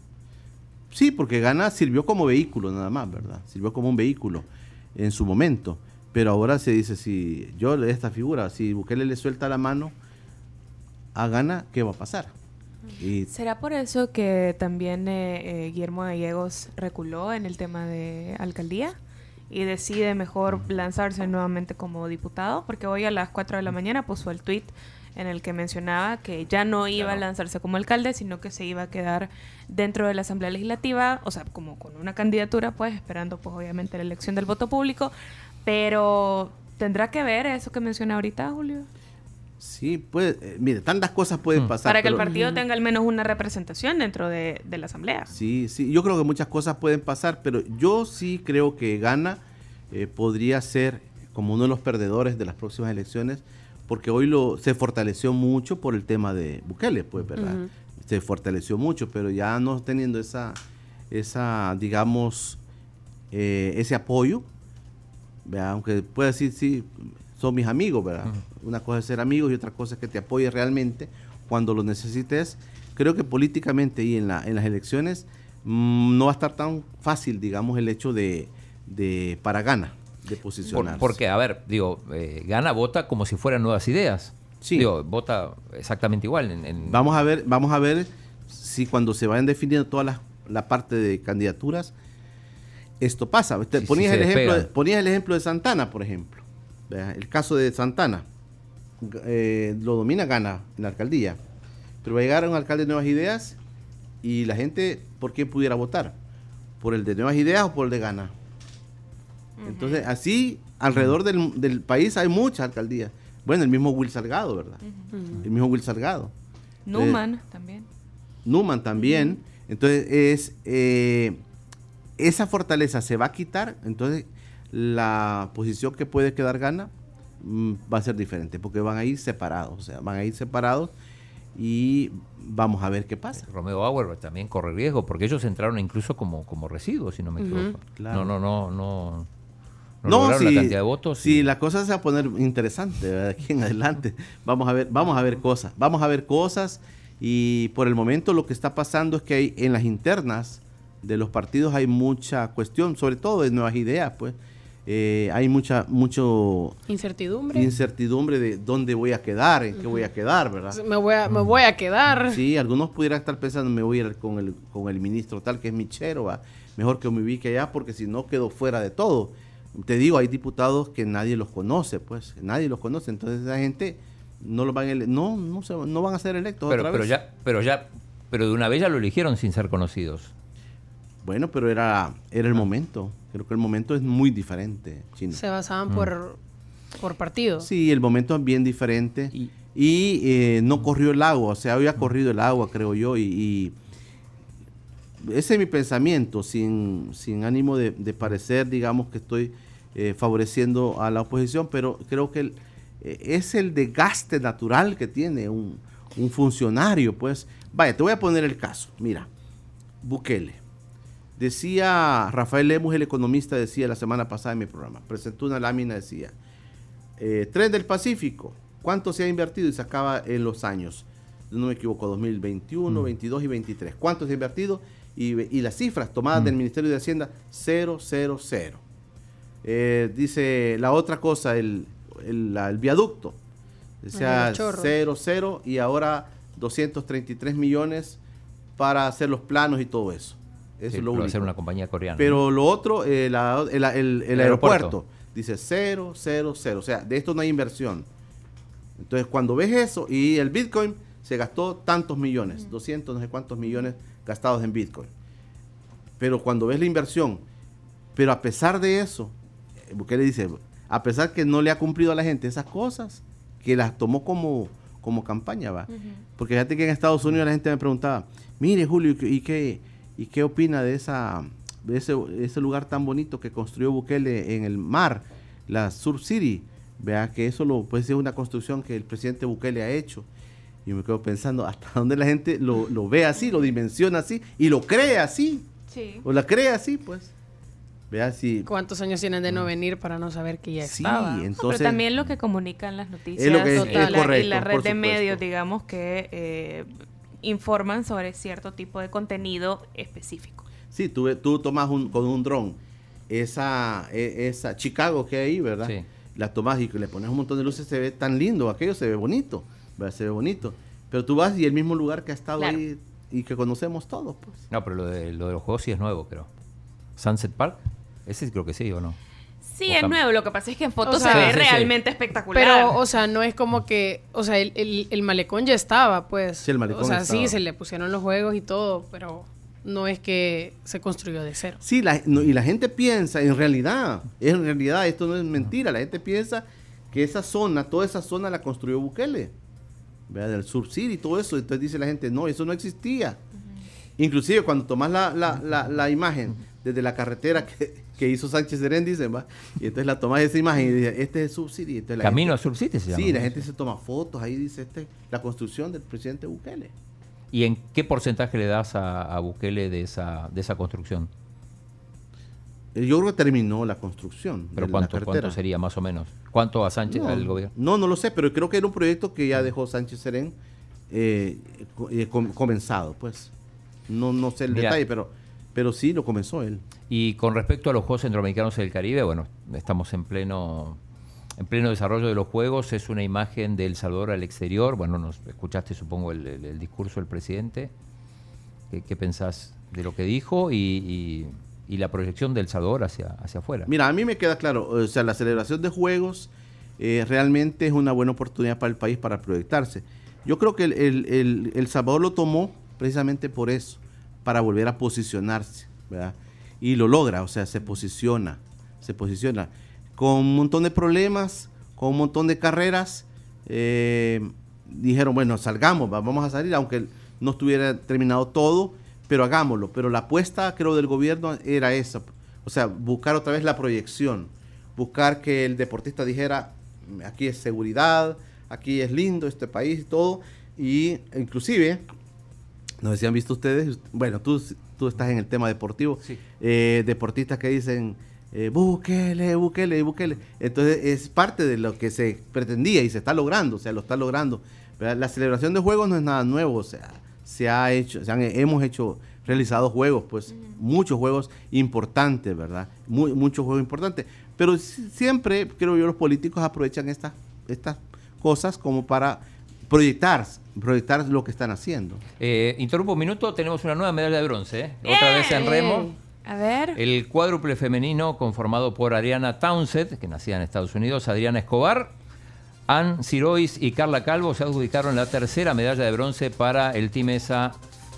Sí, porque Gana sirvió como vehículo nada más, ¿verdad? Sirvió como un vehículo en su momento. Pero ahora se dice, si yo esta figura, si Bukele le suelta la mano a Gana, ¿qué va a pasar? ¿Será por eso que también eh, eh, Guillermo Gallegos reculó en el tema de alcaldía? y decide mejor lanzarse nuevamente como diputado, porque hoy a las 4 de la mañana puso el tweet en el que mencionaba que ya no iba a lanzarse como alcalde, sino que se iba a quedar dentro de la Asamblea Legislativa, o sea, como con una candidatura, pues esperando pues obviamente la elección del voto público, pero ¿tendrá que ver eso que menciona ahorita, Julio? Sí, eh, mire, tantas cosas pueden mm. pasar. Para que el partido tenga al menos una representación dentro de, la asamblea. Sí, sí, yo creo que muchas cosas pueden pasar, pero yo sí creo que Gana eh, podría ser como uno de los perdedores de las próximas elecciones, porque hoy lo se fortaleció mucho por el tema de Bukele, pues, ¿verdad? Se fortaleció mucho, pero ya no teniendo esa, esa digamos, eh, ese apoyo, aunque puede decir, sí, son mis amigos, ¿verdad? Una cosa es ser amigos y otra cosa es que te apoye realmente cuando lo necesites. Creo que políticamente y en, la, en las elecciones mm, no va a estar tan fácil, digamos, el hecho de, de para gana, de posicionarse. porque, a ver, digo, eh, gana vota como si fueran nuevas ideas. Sí. Digo, vota exactamente igual. En, Vamos a ver, vamos a ver si cuando se vayan definiendo toda la, la parte de candidaturas, esto pasa. ponías, el ejemplo, ponías el ejemplo de Santana, por ejemplo. El caso de Santana, eh, lo domina, gana en la alcaldía. Pero va a llegar un alcalde de Nuevas Ideas y la gente, ¿por qué pudiera votar? ¿Por el de Nuevas Ideas o por el de Gana? Entonces, así, alrededor del, del país hay muchas alcaldías. Bueno, el mismo Will Salgado, ¿verdad? El mismo Will Salgado. Numan también. Numan también. Entonces, es eh, esa fortaleza se va a quitar, entonces la posición que puede quedar gana mm, va a ser diferente, porque van a ir separados, o sea, van a ir separados y vamos a ver qué pasa. Romeo Auer también corre riesgo, porque ellos entraron incluso como, como residuos, si no me equivoco. Claro. No, no, no, no. No, si, la cantidad de votos. si y- la cosa se va a poner interesante ¿verdad? aquí en adelante, vamos a ver, vamos a ver cosas, vamos a ver cosas y por el momento lo que está pasando es que hay, en las internas de los partidos hay mucha cuestión, sobre todo de nuevas ideas, pues Eh, hay mucha mucho Incertidumbre. incertidumbre de dónde voy a quedar, en qué voy a quedar, ¿verdad? me, voy a, me voy a quedar. Sí, algunos pudieran estar pensando, me voy a ir con el, con el ministro tal que es Michero, ¿va? mejor que me ubique allá porque si no quedo fuera de todo. Te digo, hay diputados que nadie los conoce, pues, nadie los conoce, entonces esa gente no lo van a no, no, se- no van a ser electos pero, otra pero vez. ya, pero ya, pero de una vez ya lo eligieron sin ser conocidos. Bueno, pero era, era el momento. Creo que el momento es muy diferente, Chino. Se basaban por, por partido. Sí, el momento es bien diferente. Y- Y, eh, no corrió el agua, o sea, había corrido el agua, creo yo, y, y ese es mi pensamiento, sin, sin ánimo de, de parecer, digamos, que estoy eh, favoreciendo a la oposición, pero creo que el- eh, es el desgaste natural que tiene un, un funcionario, pues. Vaya, te voy a poner el caso, mira, Bukele. Decía Rafael Lemus, el economista, decía la semana pasada en mi programa, presentó una lámina, decía, eh, Tren del Pacífico, ¿cuánto se ha invertido? Y sacaba en los años, no me equivoco, 2021, 22 y 23. ¿Cuánto se ha invertido? Y, y las cifras tomadas del Ministerio de Hacienda, 0, 0, 0. Eh, dice la otra cosa, el, el, la- el viaducto, decía El chorro. 0, 0 y ahora 233 millones para hacer los planos y todo eso. Eso Sí, es lo va a único. hacer una compañía coreana. Pero lo otro, eh, la- el, el- el El aeropuerto. aeropuerto. dice 0, 0, 0. O sea, de esto no hay inversión. Entonces, cuando ves eso y el Bitcoin se gastó tantos millones, 200, no sé cuántos millones gastados en Bitcoin. Pero cuando ves la inversión, pero a pesar de eso, eh, Bukele dice, a pesar que no le ha cumplido a la gente esas cosas, que las tomó como, como campaña, va. Porque fíjate que en Estados Unidos la gente me preguntaba, mire Julio, ¿y qué, y qué, opina de esa de ese, ese lugar tan bonito que construyó Bukele en el mar, la Sur City? Vea que eso lo puede ser una construcción que el presidente Bukele ha hecho. Y me quedo pensando hasta dónde la gente lo, lo ve así, lo dimensiona así y lo cree así. Sí. O la cree así, pues. Vea si. ¿Cuántos años tienen de no venir para no saber que ya Sí, estaba? entonces. Pero también lo que comunican las noticias Es lo que es- y, es la, y correcto, la red de medios, digamos, que eh, informan sobre cierto tipo de contenido específico. Sí, tú, ve- tú tomas un, con un dron esa, e- esa Chicago que hay ahí, ¿verdad? Sí. La tomas y le pones un montón de luces, se ve tan lindo, aquello se ve bonito, ¿verdad? Se ve bonito. Pero tú vas y el mismo lugar que ha estado Claro. ahí y que conocemos todos, pues. No, pero lo de, lo de los juegos sí es nuevo, creo. Sunset Park, ese creo que sí, ¿o no? Sí, es nuevo. Lo que pasa es que en fotos O sea- se ve Sí, sí, sí. realmente espectacular. Pero, o sea, no es como que, o sea, el, el- el malecón ya estaba, pues. Sí, el malecón O sea, estaba. sí, se le pusieron los juegos y todo, pero no es que se construyó de cero. Sí, la- no, y la gente piensa, en realidad, en realidad esto no es mentira, la gente piensa que esa zona, toda esa zona la construyó Bukele, ¿verdad? del Sur City y todo eso, entonces dice la gente, no, eso no existía. Inclusive cuando tomas la, la, la, la imagen desde la carretera que, que hizo Sánchez dicen, ¿va? y entonces la tomas esa imagen y dice, este es el. Entonces la Camino a gente- Sur City se llama. Sí, la gente se toma fotos, ahí dice, este la construcción del presidente Bukele. ¿Y en qué porcentaje le das a, a Bukele de esa, de esa construcción? Eh, Yo creo que terminó la construcción. ¿Pero de cuánto, cuánto sería más o menos? ¿Cuánto a Sánchez, No, al gobierno? No, no lo sé, pero creo que era un proyecto que ya dejó Sánchez Serén eh, eh, com- comenzado, pues. No, no sé el Mira. detalle, pero, pero sí lo comenzó él. Y con respecto a los Juegos Centroamericanos del Caribe, bueno, estamos en pleno en pleno desarrollo de los Juegos, es una imagen de El Salvador al exterior, bueno, nos escuchaste supongo el, el- el discurso del presidente, ¿qué, qué pensás de lo que dijo y, y- y la proyección del Salvador hacia, hacia afuera? Mira, a mí me queda claro, o sea, la celebración de juegos eh, realmente es una buena oportunidad para el país para proyectarse. Yo creo que el, el- el- El Salvador lo tomó precisamente por eso, para volver a posicionarse, ¿verdad? Y lo logra, o sea, se posiciona, se posiciona. Con un montón de problemas, con un montón de carreras, eh, dijeron, bueno, salgamos, va- vamos a salir, aunque no estuviera terminado todo, pero hagámoslo. Pero la apuesta, creo, del gobierno era esa. O sea, buscar otra vez la proyección, buscar que el deportista dijera, aquí es seguridad, aquí es lindo este país todo. Y inclusive, no sé si han visto ustedes, bueno, tú, tú estás en el tema deportivo, Sí. eh, deportistas que dicen, eh, búsquele, búsquele, búsquele. Entonces es parte de lo que se pretendía y se está logrando, o sea, lo está logrando. ¿verdad? La celebración de juegos no es nada nuevo, o sea, se ha hecho, se han- hemos hecho, realizado juegos, pues muchos juegos importantes, ¿verdad? Muy, muchos juegos importantes. Pero si- siempre, creo yo, los políticos aprovechan estas, estas cosas como para proyectar, proyectar lo que están haciendo. Eh, interrumpo un minuto, tenemos una nueva medalla de bronce, ¿eh? otra vez en remo. A ver. El cuádruple femenino conformado por Ariana Townsend, que nacía en Estados Unidos, Adriana Escobar, Ann Sirois y Carla Calvo se adjudicaron la tercera medalla de bronce para el Team ESA.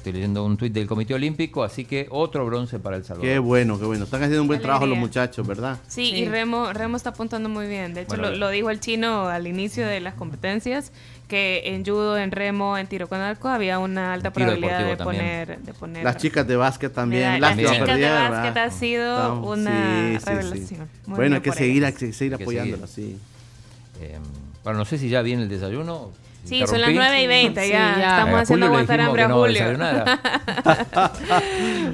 Estoy leyendo un tuit del Comité Olímpico, así que otro bronce para El Salvador. Qué bueno, qué bueno. Están haciendo un buen trabajo los muchachos, ¿verdad? Sí, Sí. y Remo, Remo está apuntando muy bien. De hecho, Bueno, lo, dijo el chino al inicio de las competencias, que en judo, en remo, en tiro con arco había una alta probabilidad de poner, de poner... Las chicas de básquet también. Mira, las chicas de básquet ¿verdad? ha sido Estamos- una revelación. Muy Bueno, bien hay que seguir, hay que seguir apoyándolas, seguir. sí. Eh, bueno, no sé si ya viene el desayuno. Sí, son las Interrumpí. 9 y 20, Sí, ya, ya. estamos Eh, a haciendo aguantar hambre a no Julio. <laughs>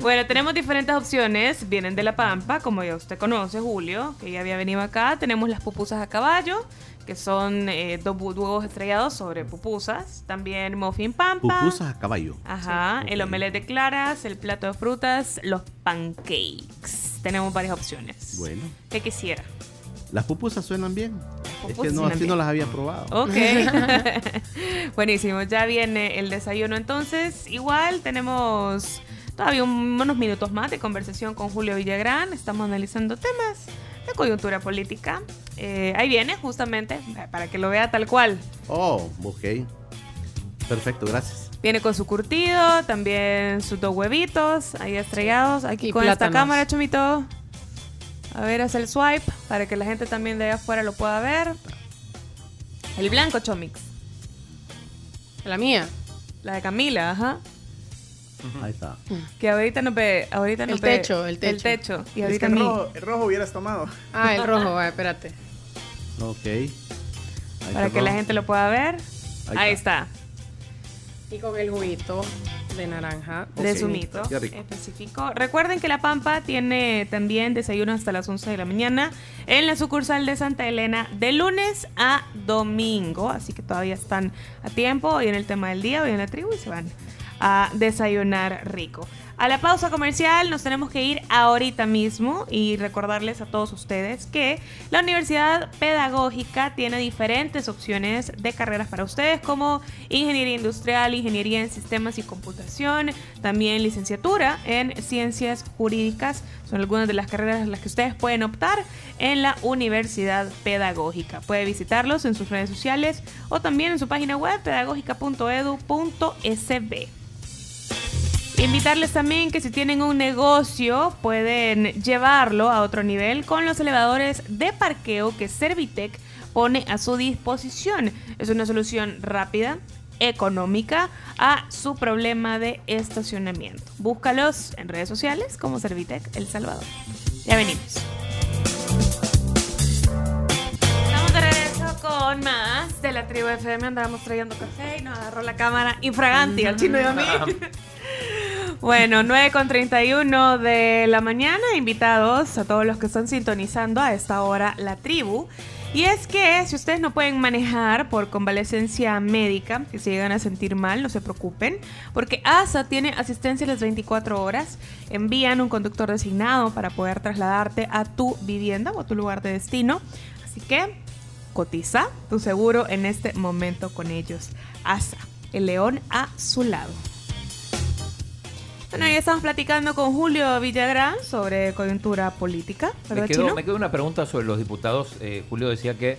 Bueno, tenemos diferentes opciones. Vienen de La Pampa, como ya usted conoce, Julio, que ya había venido acá. Tenemos las pupusas a caballo, que son eh, dos huevos estrellados sobre pupusas. También muffin pampa. Pupusas a caballo. Ajá, Sí, el ok. omelette de claras, el plato de frutas, los pancakes. Tenemos varias opciones. Bueno. ¿Qué quisiera? Las pupusas suenan bien. es que no, así bien. no las había probado. Ok. <laughs> <laughs> Buenísimo, ya viene el desayuno entonces. Igual tenemos todavía un- unos minutos más de conversación con Julio Villagrán. Estamos analizando temas de coyuntura política. Eh, ahí viene justamente, para que lo vea tal cual. Oh, ok. Perfecto, gracias. Viene con su curtido, también sus dos huevitos ahí estrellados. Aquí Y con esta plátanos. cámara, Chomito. A ver, hace el swipe para que la gente también de allá afuera lo pueda ver. El blanco Chomix. La mía. La de Camila, ajá. Ahí está. Que ahorita no ve, ahorita no El ve- techo, el El techo. techo. Y Es que el rojo, el rojo hubieras tomado. Ah, el rojo, <laughs> va, espérate. Ok. Ahí para que la gente lo pueda ver. Ahí Ahí, está. está. Y con el juguito de naranja. De Ok, zumito qué rico. específico. Recuerden que La Pampa tiene también desayuno hasta las 11 de la mañana en la sucursal de Santa Elena de lunes a domingo. Así que todavía están a tiempo hoy en el tema del día, hoy en la tribu y se van a desayunar rico. A la pausa comercial nos tenemos que ir ahorita mismo y recordarles a todos ustedes que la Universidad Pedagógica tiene diferentes opciones de carreras para ustedes como ingeniería industrial, ingeniería en sistemas y computación, también licenciatura en ciencias jurídicas. Son algunas de las carreras en las que ustedes pueden optar en la Universidad Pedagógica. Puede visitarlos en sus redes sociales o también en su página web pedagógica.edu.sb. Invitarles también que si tienen un negocio pueden llevarlo a otro nivel con los elevadores de parqueo que Servitec pone a su disposición. Es una solución rápida, económica a su problema de estacionamiento. Búscalos en redes sociales como Servitec El Salvador. Ya venimos. Estamos de regreso con más de la tribu FM. Andábamos trayendo café y nos agarró la cámara infraganti al chino y a mí. <laughs> Bueno, 9 con 31 de la mañana, invitados a todos los que están sintonizando a esta hora la tribu. Y es que si ustedes no pueden manejar por convalecencia médica, que se llegan a sentir mal, no se preocupen, porque ASA tiene asistencia las 24 horas, envían un conductor designado para poder trasladarte a tu vivienda o a tu lugar de destino. Así que cotiza tu seguro en este momento con ellos. ASA, el león a su lado. Bueno, ya estamos platicando con Julio Villagrán sobre coyuntura política, Me ¿verdad, quedó, Chino? me quedó una pregunta sobre los diputados. Eh, Julio decía que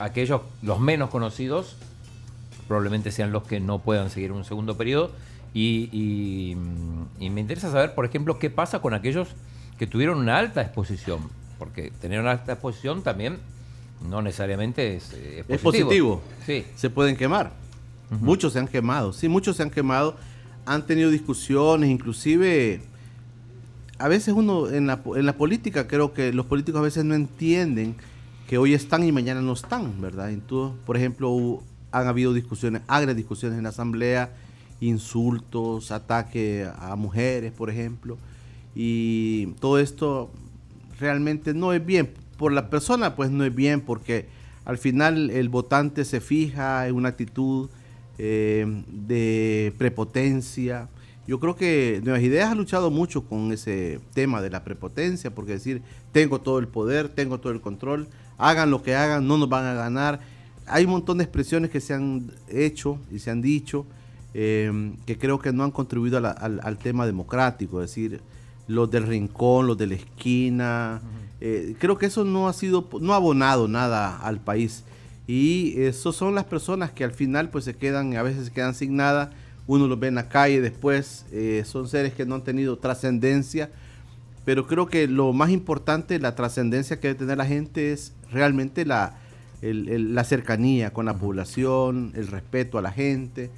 aquellos, los menos conocidos, probablemente sean los que no puedan seguir un segundo periodo. Y, y, mm, y me interesa saber, por ejemplo, qué pasa con aquellos que tuvieron una alta exposición. porque tener una alta exposición también no necesariamente es, eh, Es positivo. Sí. Se pueden quemar. Muchos se han quemado. Sí, muchos se han quemado. Han tenido discusiones, inclusive a veces uno en la, en la política creo que los políticos a veces no entienden que hoy están y mañana no están, ¿verdad? Entonces, por ejemplo, han habido discusiones, agrias discusiones en la asamblea, insultos, ataque a mujeres, por ejemplo, y todo esto realmente no es bien. Por la persona, pues no es bien, porque al final el votante se fija en una actitud eh, de prepotencia. Yo creo que Nuevas Ideas ha luchado mucho con ese tema de la prepotencia, porque decir, tengo todo el poder, tengo todo el control, hagan lo que hagan, no nos van a ganar. Hay un montón de expresiones que se han hecho y se han dicho eh, que creo que no han contribuido a la- al, al tema democrático, es decir, los del rincón, los de la esquina. eh, creo que eso no ha sido, no ha abonado nada al país. Y esos son las personas que al final pues se quedan, a veces se quedan sin nada. Uno los ve en la calle después, eh, son seres que no han tenido trascendencia. Pero creo que lo más importante, la trascendencia que debe tener la gente es realmente la, el- el- la cercanía con la población, el respeto a la gente,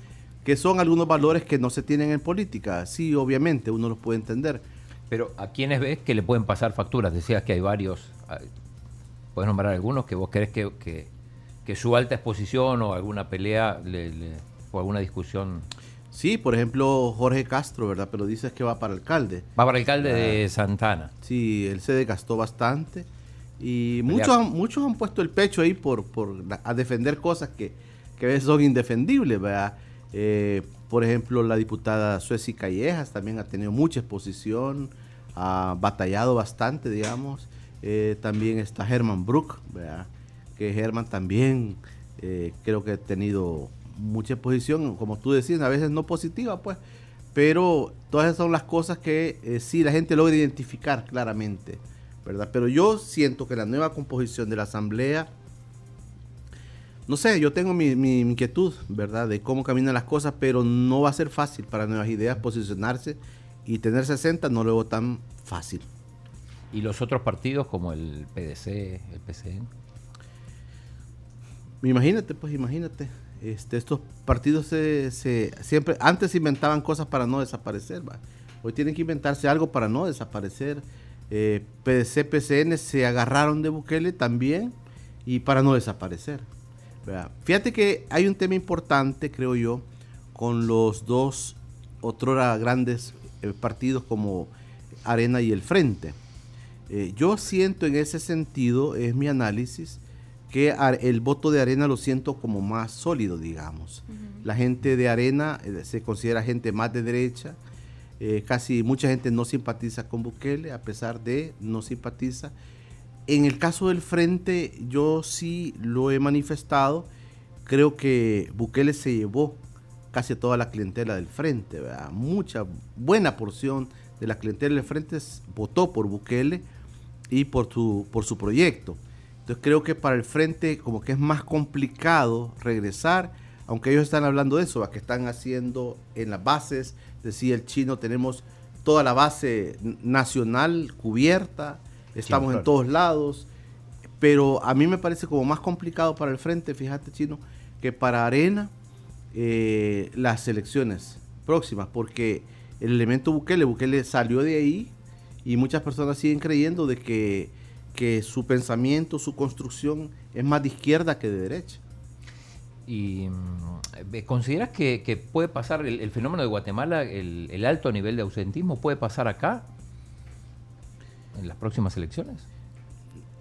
que son algunos valores que no se tienen en política. Sí, obviamente, uno los puede entender. Pero a quienes ves que le pueden pasar facturas, decías que hay varios, ah, puedes nombrar algunos que vos crees que, que, que su alta exposición o alguna pelea le- le- o alguna discusión Sí, por ejemplo, Jorge Castro, ¿verdad? Pero dices que va para alcalde. va para alcalde de Santana. Sí, él se desgastó bastante. Y muchos, han- muchos han puesto el pecho ahí por, por a defender cosas que, que a veces son indefendibles, ¿verdad? Eh, por ejemplo, la diputada Sueci Callejas también ha tenido mucha exposición, ha batallado bastante, digamos. Eh, también está Herman Brook, ¿verdad? Que Herman también eh, creo que ha tenido mucha exposición, como tú decías, a veces no positiva, pues. Pero todas esas son las cosas que eh, sí la gente logra identificar claramente, ¿verdad? Pero yo siento que la nueva composición de la Asamblea, no sé, yo tengo mi, mi inquietud, ¿verdad? De cómo caminan las cosas, pero no va a ser fácil para Nuevas Ideas posicionarse y tener 60 no lo veo tan fácil. Y los otros partidos como el PDC, el PCN. Imagínate, pues imagínate. Este, estos partidos se, siempre antes inventaban cosas para no desaparecer. Hoy tienen que inventarse algo para no desaparecer. Eh, PDC, PCN se agarraron de Bukele también y para no desaparecer. Fíjate que hay un tema importante, creo yo, con los dos otrora grandes eh, partidos como Arena y el Frente. Eh, yo siento en ese sentido, es mi análisis, que el voto de Arena lo siento como más sólido, digamos. La gente de Arena eh, se considera gente más de derecha. eh, casi mucha gente no simpatiza con Bukele, a pesar de no simpatiza. En el caso del Frente, yo sí lo he manifestado. Creo que Bukele se llevó casi toda la clientela del Frente, ¿verdad? Mucha, buena porción de la clientela del Frente votó por Bukele y por su, por su proyecto. Entonces creo que para el Frente como que es más complicado regresar, aunque ellos están hablando de eso, ¿va? que están haciendo en las bases, decía el chino, tenemos toda la base nacional cubierta, estamos en claro. todos lados, pero a mí me parece como más complicado para el Frente, fíjate chino, que para Arena eh, las elecciones próximas, porque el elemento Bukele, Bukele salió de ahí y muchas personas siguen creyendo de que, que su pensamiento, su construcción es más de izquierda que de derecha. ¿Y mm, eh, consideras que, que puede pasar el, el fenómeno de Guatemala, el, el alto nivel de ausentismo, puede pasar acá en las próximas elecciones?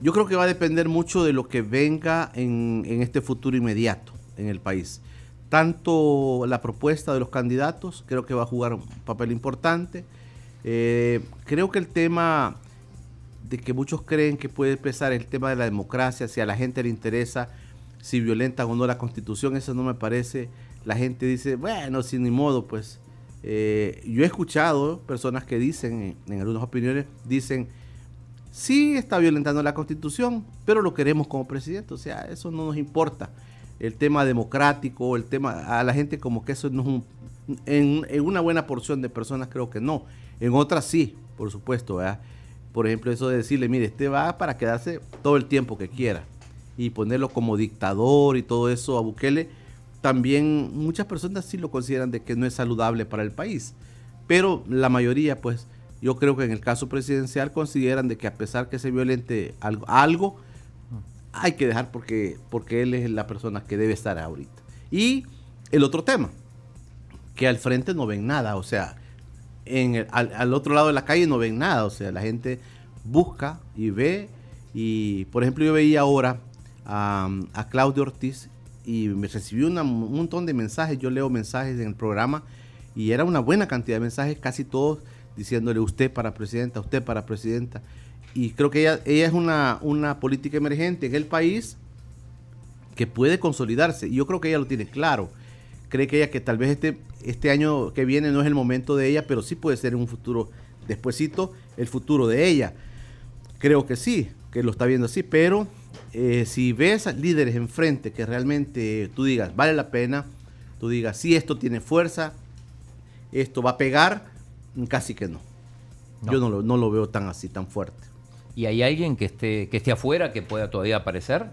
Yo creo que va a depender mucho de lo que venga en, en este futuro inmediato en el país. Tanto la propuesta de los candidatos creo que va a jugar un papel importante. Eh, creo que el tema de que muchos creen que puede pesar el tema de la democracia, si a la gente le interesa si violentan o no la constitución, eso no me parece. La gente dice, bueno, sin ni modo, pues. Eh, yo he escuchado personas que dicen, en, algunas opiniones, dicen, sí está violentando la constitución, pero lo queremos como presidente, o sea, eso no nos importa. El tema democrático, el tema, a la gente como que eso no es un, en, en una buena porción de personas creo que no, en otras sí, por supuesto, ¿verdad? Por ejemplo, eso de decirle, mire, este va para quedarse todo el tiempo que quiera y ponerlo como dictador y todo eso a Bukele, también muchas personas sí lo consideran de que no es saludable para el país. Pero la mayoría, pues, yo creo que en el caso presidencial consideran de que a pesar que se violente algo, algo hay que dejar porque, porque él es la persona que debe estar ahorita. Y el otro tema, que al frente no ven nada, o sea, en al, otro lado de la calle no ven nada, o sea, la gente busca y ve, y por ejemplo yo veía ahora a, a Claudio Ortiz y me recibió un montón de mensajes, yo leo mensajes en el programa y era una buena cantidad de mensajes, casi todos diciéndole usted para presidenta, usted para presidenta. Y creo que ella, ella es una, una política emergente en el país que puede consolidarse. Y yo creo que ella lo tiene claro. Cree que ella que tal vez este, este año que viene no es el momento de ella, pero sí puede ser en un futuro despuesito el futuro de ella. Creo que sí, que lo está viendo así, pero eh, si ves líderes enfrente que realmente tú digas, vale la pena, tú digas, sí, esto tiene fuerza, esto va a pegar, casi que no. Yo no lo, no lo veo tan así, tan fuerte. ¿Y hay alguien que esté, que esté afuera que pueda todavía aparecer?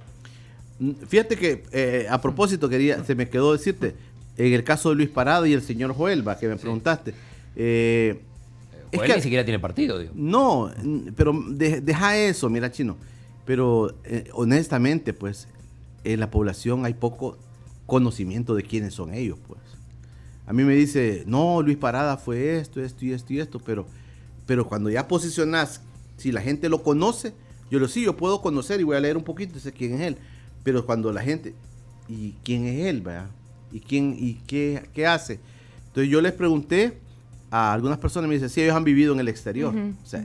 Fíjate que eh, a propósito quería, se me quedó decirte, en el caso de Luis Parado y el señor Joelba, que me preguntaste. Eh, es que, ni siquiera tiene partido, digo. No, pero deja eso, mira, chino. Pero eh, honestamente, pues, en la población hay poco conocimiento de quiénes son ellos, pues. A mí me dice, no, Luis Parada fue esto, esto y esto y esto, pero, pero cuando ya posicionas, si la gente lo conoce, yo lo sí, yo puedo conocer y voy a leer un poquito, sé quién es él, pero cuando la gente, ¿y quién es él, verdad? ¿Y quién, y qué, qué hace? Entonces yo les pregunté a algunas personas, me dicen, sí, ellos han vivido en el exterior, o sea,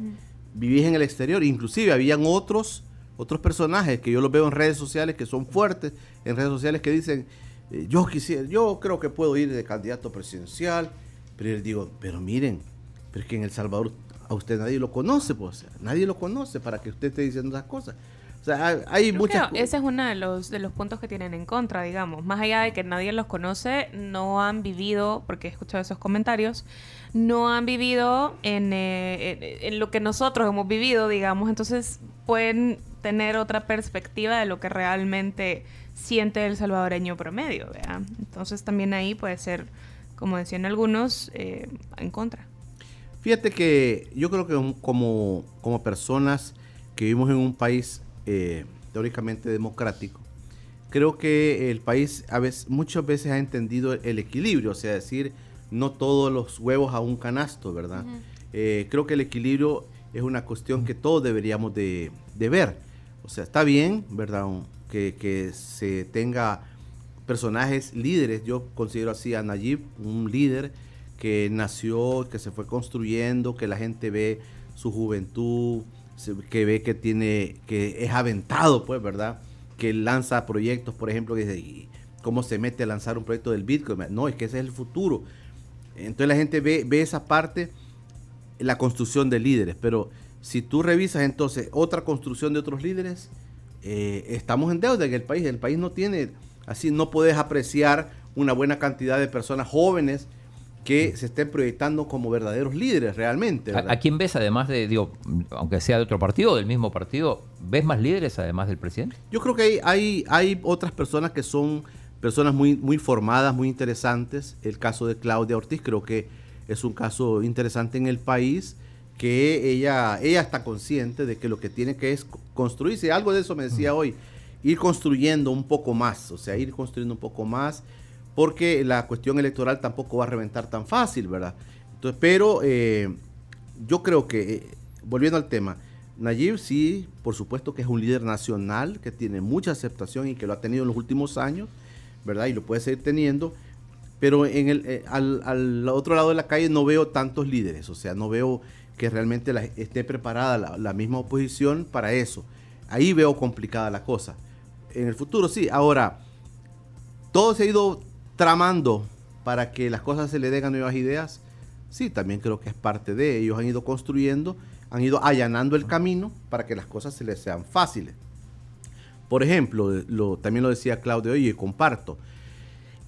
vivís en el exterior, inclusive habían otros, otros personajes que yo los veo en redes sociales que son fuertes, en redes sociales que dicen, eh, yo quisiera, yo creo que puedo ir de candidato presidencial, pero yo digo, pero miren, pero es que en El Salvador a usted nadie lo conoce, pues, nadie lo conoce para que usted esté diciendo esas cosas. Sea, hay muchas Ese es uno de los, de los puntos que tienen en contra, digamos. Más allá de que nadie los conoce, no han vivido, porque he escuchado esos comentarios, no han vivido en, eh, en lo que nosotros hemos vivido, digamos. Entonces pueden tener otra perspectiva de lo que realmente siente el salvadoreño promedio, ¿vea? Entonces también ahí puede ser, como decían algunos, eh, en contra. Fíjate que yo creo que como, como personas que vivimos en un país eh, teóricamente democrático, creo que el país a veces, muchas veces ha entendido el equilibrio, o sea, decir, no todos los huevos a un canasto, ¿verdad? Eh, creo que el equilibrio es una cuestión que todos deberíamos de, de ver. O sea, está bien, ¿verdad? que, se tenga personajes líderes. Yo considero así a Nayib un líder que nació, que se fue construyendo, que la gente ve su juventud, que ve que tiene, que es aventado, pues, ¿verdad? Que lanza proyectos, por ejemplo, que cómo se mete a lanzar un proyecto del Bitcoin. No, es que ese es el futuro. Entonces la gente ve, ve esa parte, la construcción de líderes. Pero si tú revisas entonces otra construcción de otros líderes, eh, estamos en deuda en el país. El país no tiene, así no puedes apreciar una buena cantidad de personas jóvenes que se estén proyectando como verdaderos líderes realmente. ¿A, quién ves además de, digo, aunque sea de otro partido o del mismo partido, ves más líderes además del presidente? Yo creo que hay, hay, hay otras personas que son personas muy, muy formadas, muy interesantes. El caso de Claudia Ortiz creo que es un caso interesante en el país que ella, ella está consciente de que lo que tiene que es construirse. Algo de eso me decía hoy, ir construyendo un poco más, o sea, ir construyendo un poco más, porque la cuestión electoral tampoco va a reventar tan fácil, ¿verdad? Entonces, pero eh, yo creo que, eh, volviendo al tema, Nayib sí, por supuesto que es un líder nacional, que tiene mucha aceptación y que lo ha tenido en los últimos años, ¿verdad? Y lo puede seguir teniendo, pero en el, eh, al, al, otro lado de la calle no veo tantos líderes, o sea, no veo que realmente esté preparada la, misma oposición para eso. Ahí veo complicada la cosa. En el futuro sí. Ahora, todo se ha ido tramando para que las cosas se le den a nuevas ideas. Sí, también creo que es parte de ellos. Han ido construyendo, han ido allanando el camino para que las cosas se les sean fáciles. Por ejemplo, lo, también lo decía Claudio y comparto.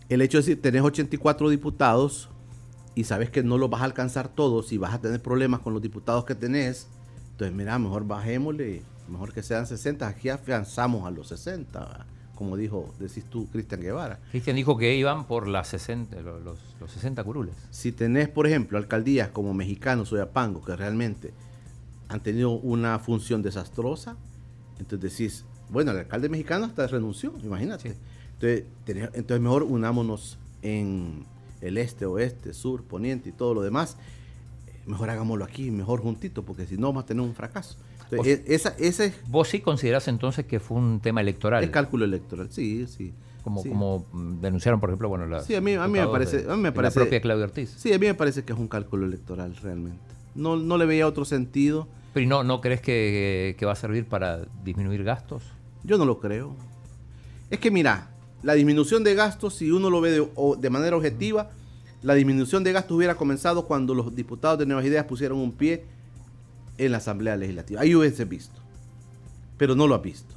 El hecho de decir, tenés 84 diputados, y sabes que no los vas a alcanzar todos y vas a tener problemas con los diputados que tenés, Entonces, mira, mejor bajémosle, mejor que sean 60, aquí afianzamos a los 60, ¿verdad? Como dijo, decís tú, Cristian Guevara. Cristian dijo que iban por las 60, los, los, los 60 curules. Si tenés, por ejemplo, alcaldías como Mexicanos o Yapango, que realmente han tenido una función desastrosa, entonces decís, bueno, el alcalde mexicano hasta renunció, imagínate. Entonces, tenés- entonces mejor unámonos en el este, oeste, sur, poniente y todo lo demás. Mejor hagámoslo aquí, mejor juntito, porque si no vamos a tener un fracaso. E- esa, es ¿Vos sí considerás entonces que fue un tema electoral? el cálculo electoral, sí, sí. como, sí. como mm, denunciaron, por ejemplo, bueno, las Sí, a mí- a mí me parece- de- a mí me parece- la propia Claudia Ortiz. Sí, a mí me parece que es un cálculo electoral realmente. No, no le veía otro sentido. Pero ¿y no, no crees que, que va a servir para disminuir gastos? Yo no lo creo. Es que mira, la disminución de gastos, si uno lo ve de, o- de manera objetiva, la disminución de gastos hubiera comenzado cuando los diputados de Nuevas Ideas pusieron un pie en la Asamblea Legislativa. Ahí hubiese visto. Pero no lo ha visto.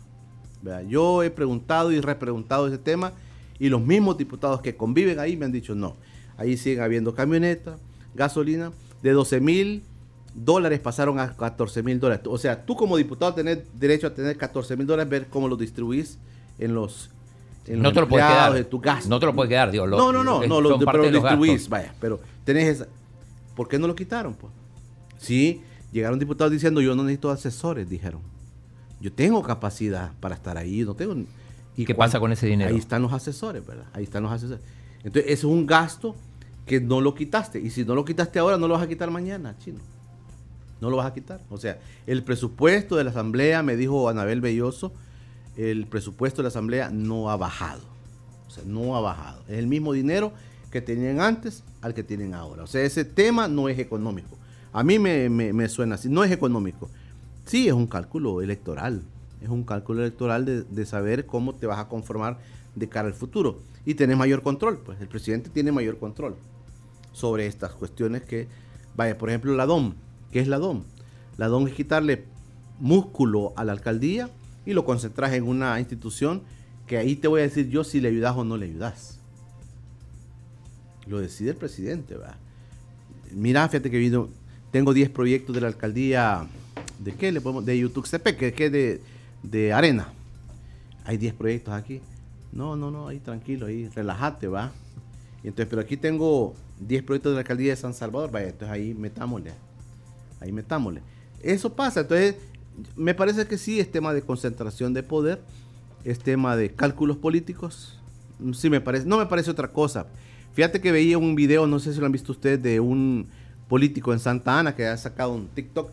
Vea, Yo he preguntado y repreguntado ese tema y los mismos diputados que conviven ahí me han dicho no. Ahí siguen habiendo camionetas, gasolina, de 12 mil dólares pasaron a 14 mil dólares. O sea, tú como diputado tenés derecho a tener 14 mil dólares, ver cómo los distribuís en los, en No los te lo puedes quedar. de tu gasto. No te lo puedes quedar, digo. lo- no, no, no, no, lo, pero lo distribuís, gastos. vaya, pero tenés esa. ¿Por qué no lo quitaron? Pues? Sí, llegaron diputados diciendo yo no necesito asesores, dijeron. Yo tengo capacidad para estar ahí, no tengo. ¿Y qué pasa con ese dinero? Ahí están los asesores, ¿verdad? Ahí están los asesores. Entonces, ese es un gasto que no lo quitaste. Y si no lo quitaste ahora, no lo vas a quitar mañana, chino. No lo vas a quitar. O sea, el presupuesto de la Asamblea, me dijo Anabel Belloso, el presupuesto de la Asamblea no ha bajado. O sea, no ha bajado. Es el mismo dinero que tenían antes al que tienen ahora. O sea, ese tema no es económico. A mí me, me- suena así. No es económico. Sí, es un cálculo electoral. Es un cálculo electoral de, de saber cómo te vas a conformar de cara al futuro. Y tenés mayor control. Pues el presidente tiene mayor control sobre estas cuestiones que, vaya, por ejemplo, la DOM. ¿Qué es la DOM? La DOM es quitarle músculo a la alcaldía y lo concentras en una institución que ahí te voy a decir yo si le ayudas o no le ayudas. Lo decide el presidente, ¿verdad? Mira, fíjate que vino, tengo 10 proyectos de la alcaldía, ¿de qué le podemos? De Yutuxtepec, que que de, de arena. Hay 10 proyectos aquí. No, no, no, ahí tranquilo, ahí relájate, va. Entonces, pero aquí tengo 10 proyectos de la alcaldía de San Salvador, vaya, entonces ahí metámosle. Ahí metámosle. Eso pasa, entonces me parece que sí es tema de concentración de poder, es tema de cálculos políticos. Sí me parece, no me parece otra cosa. Fíjate que veía un video, no sé si lo han visto ustedes, de un político en Santa Ana que ha sacado un TikTok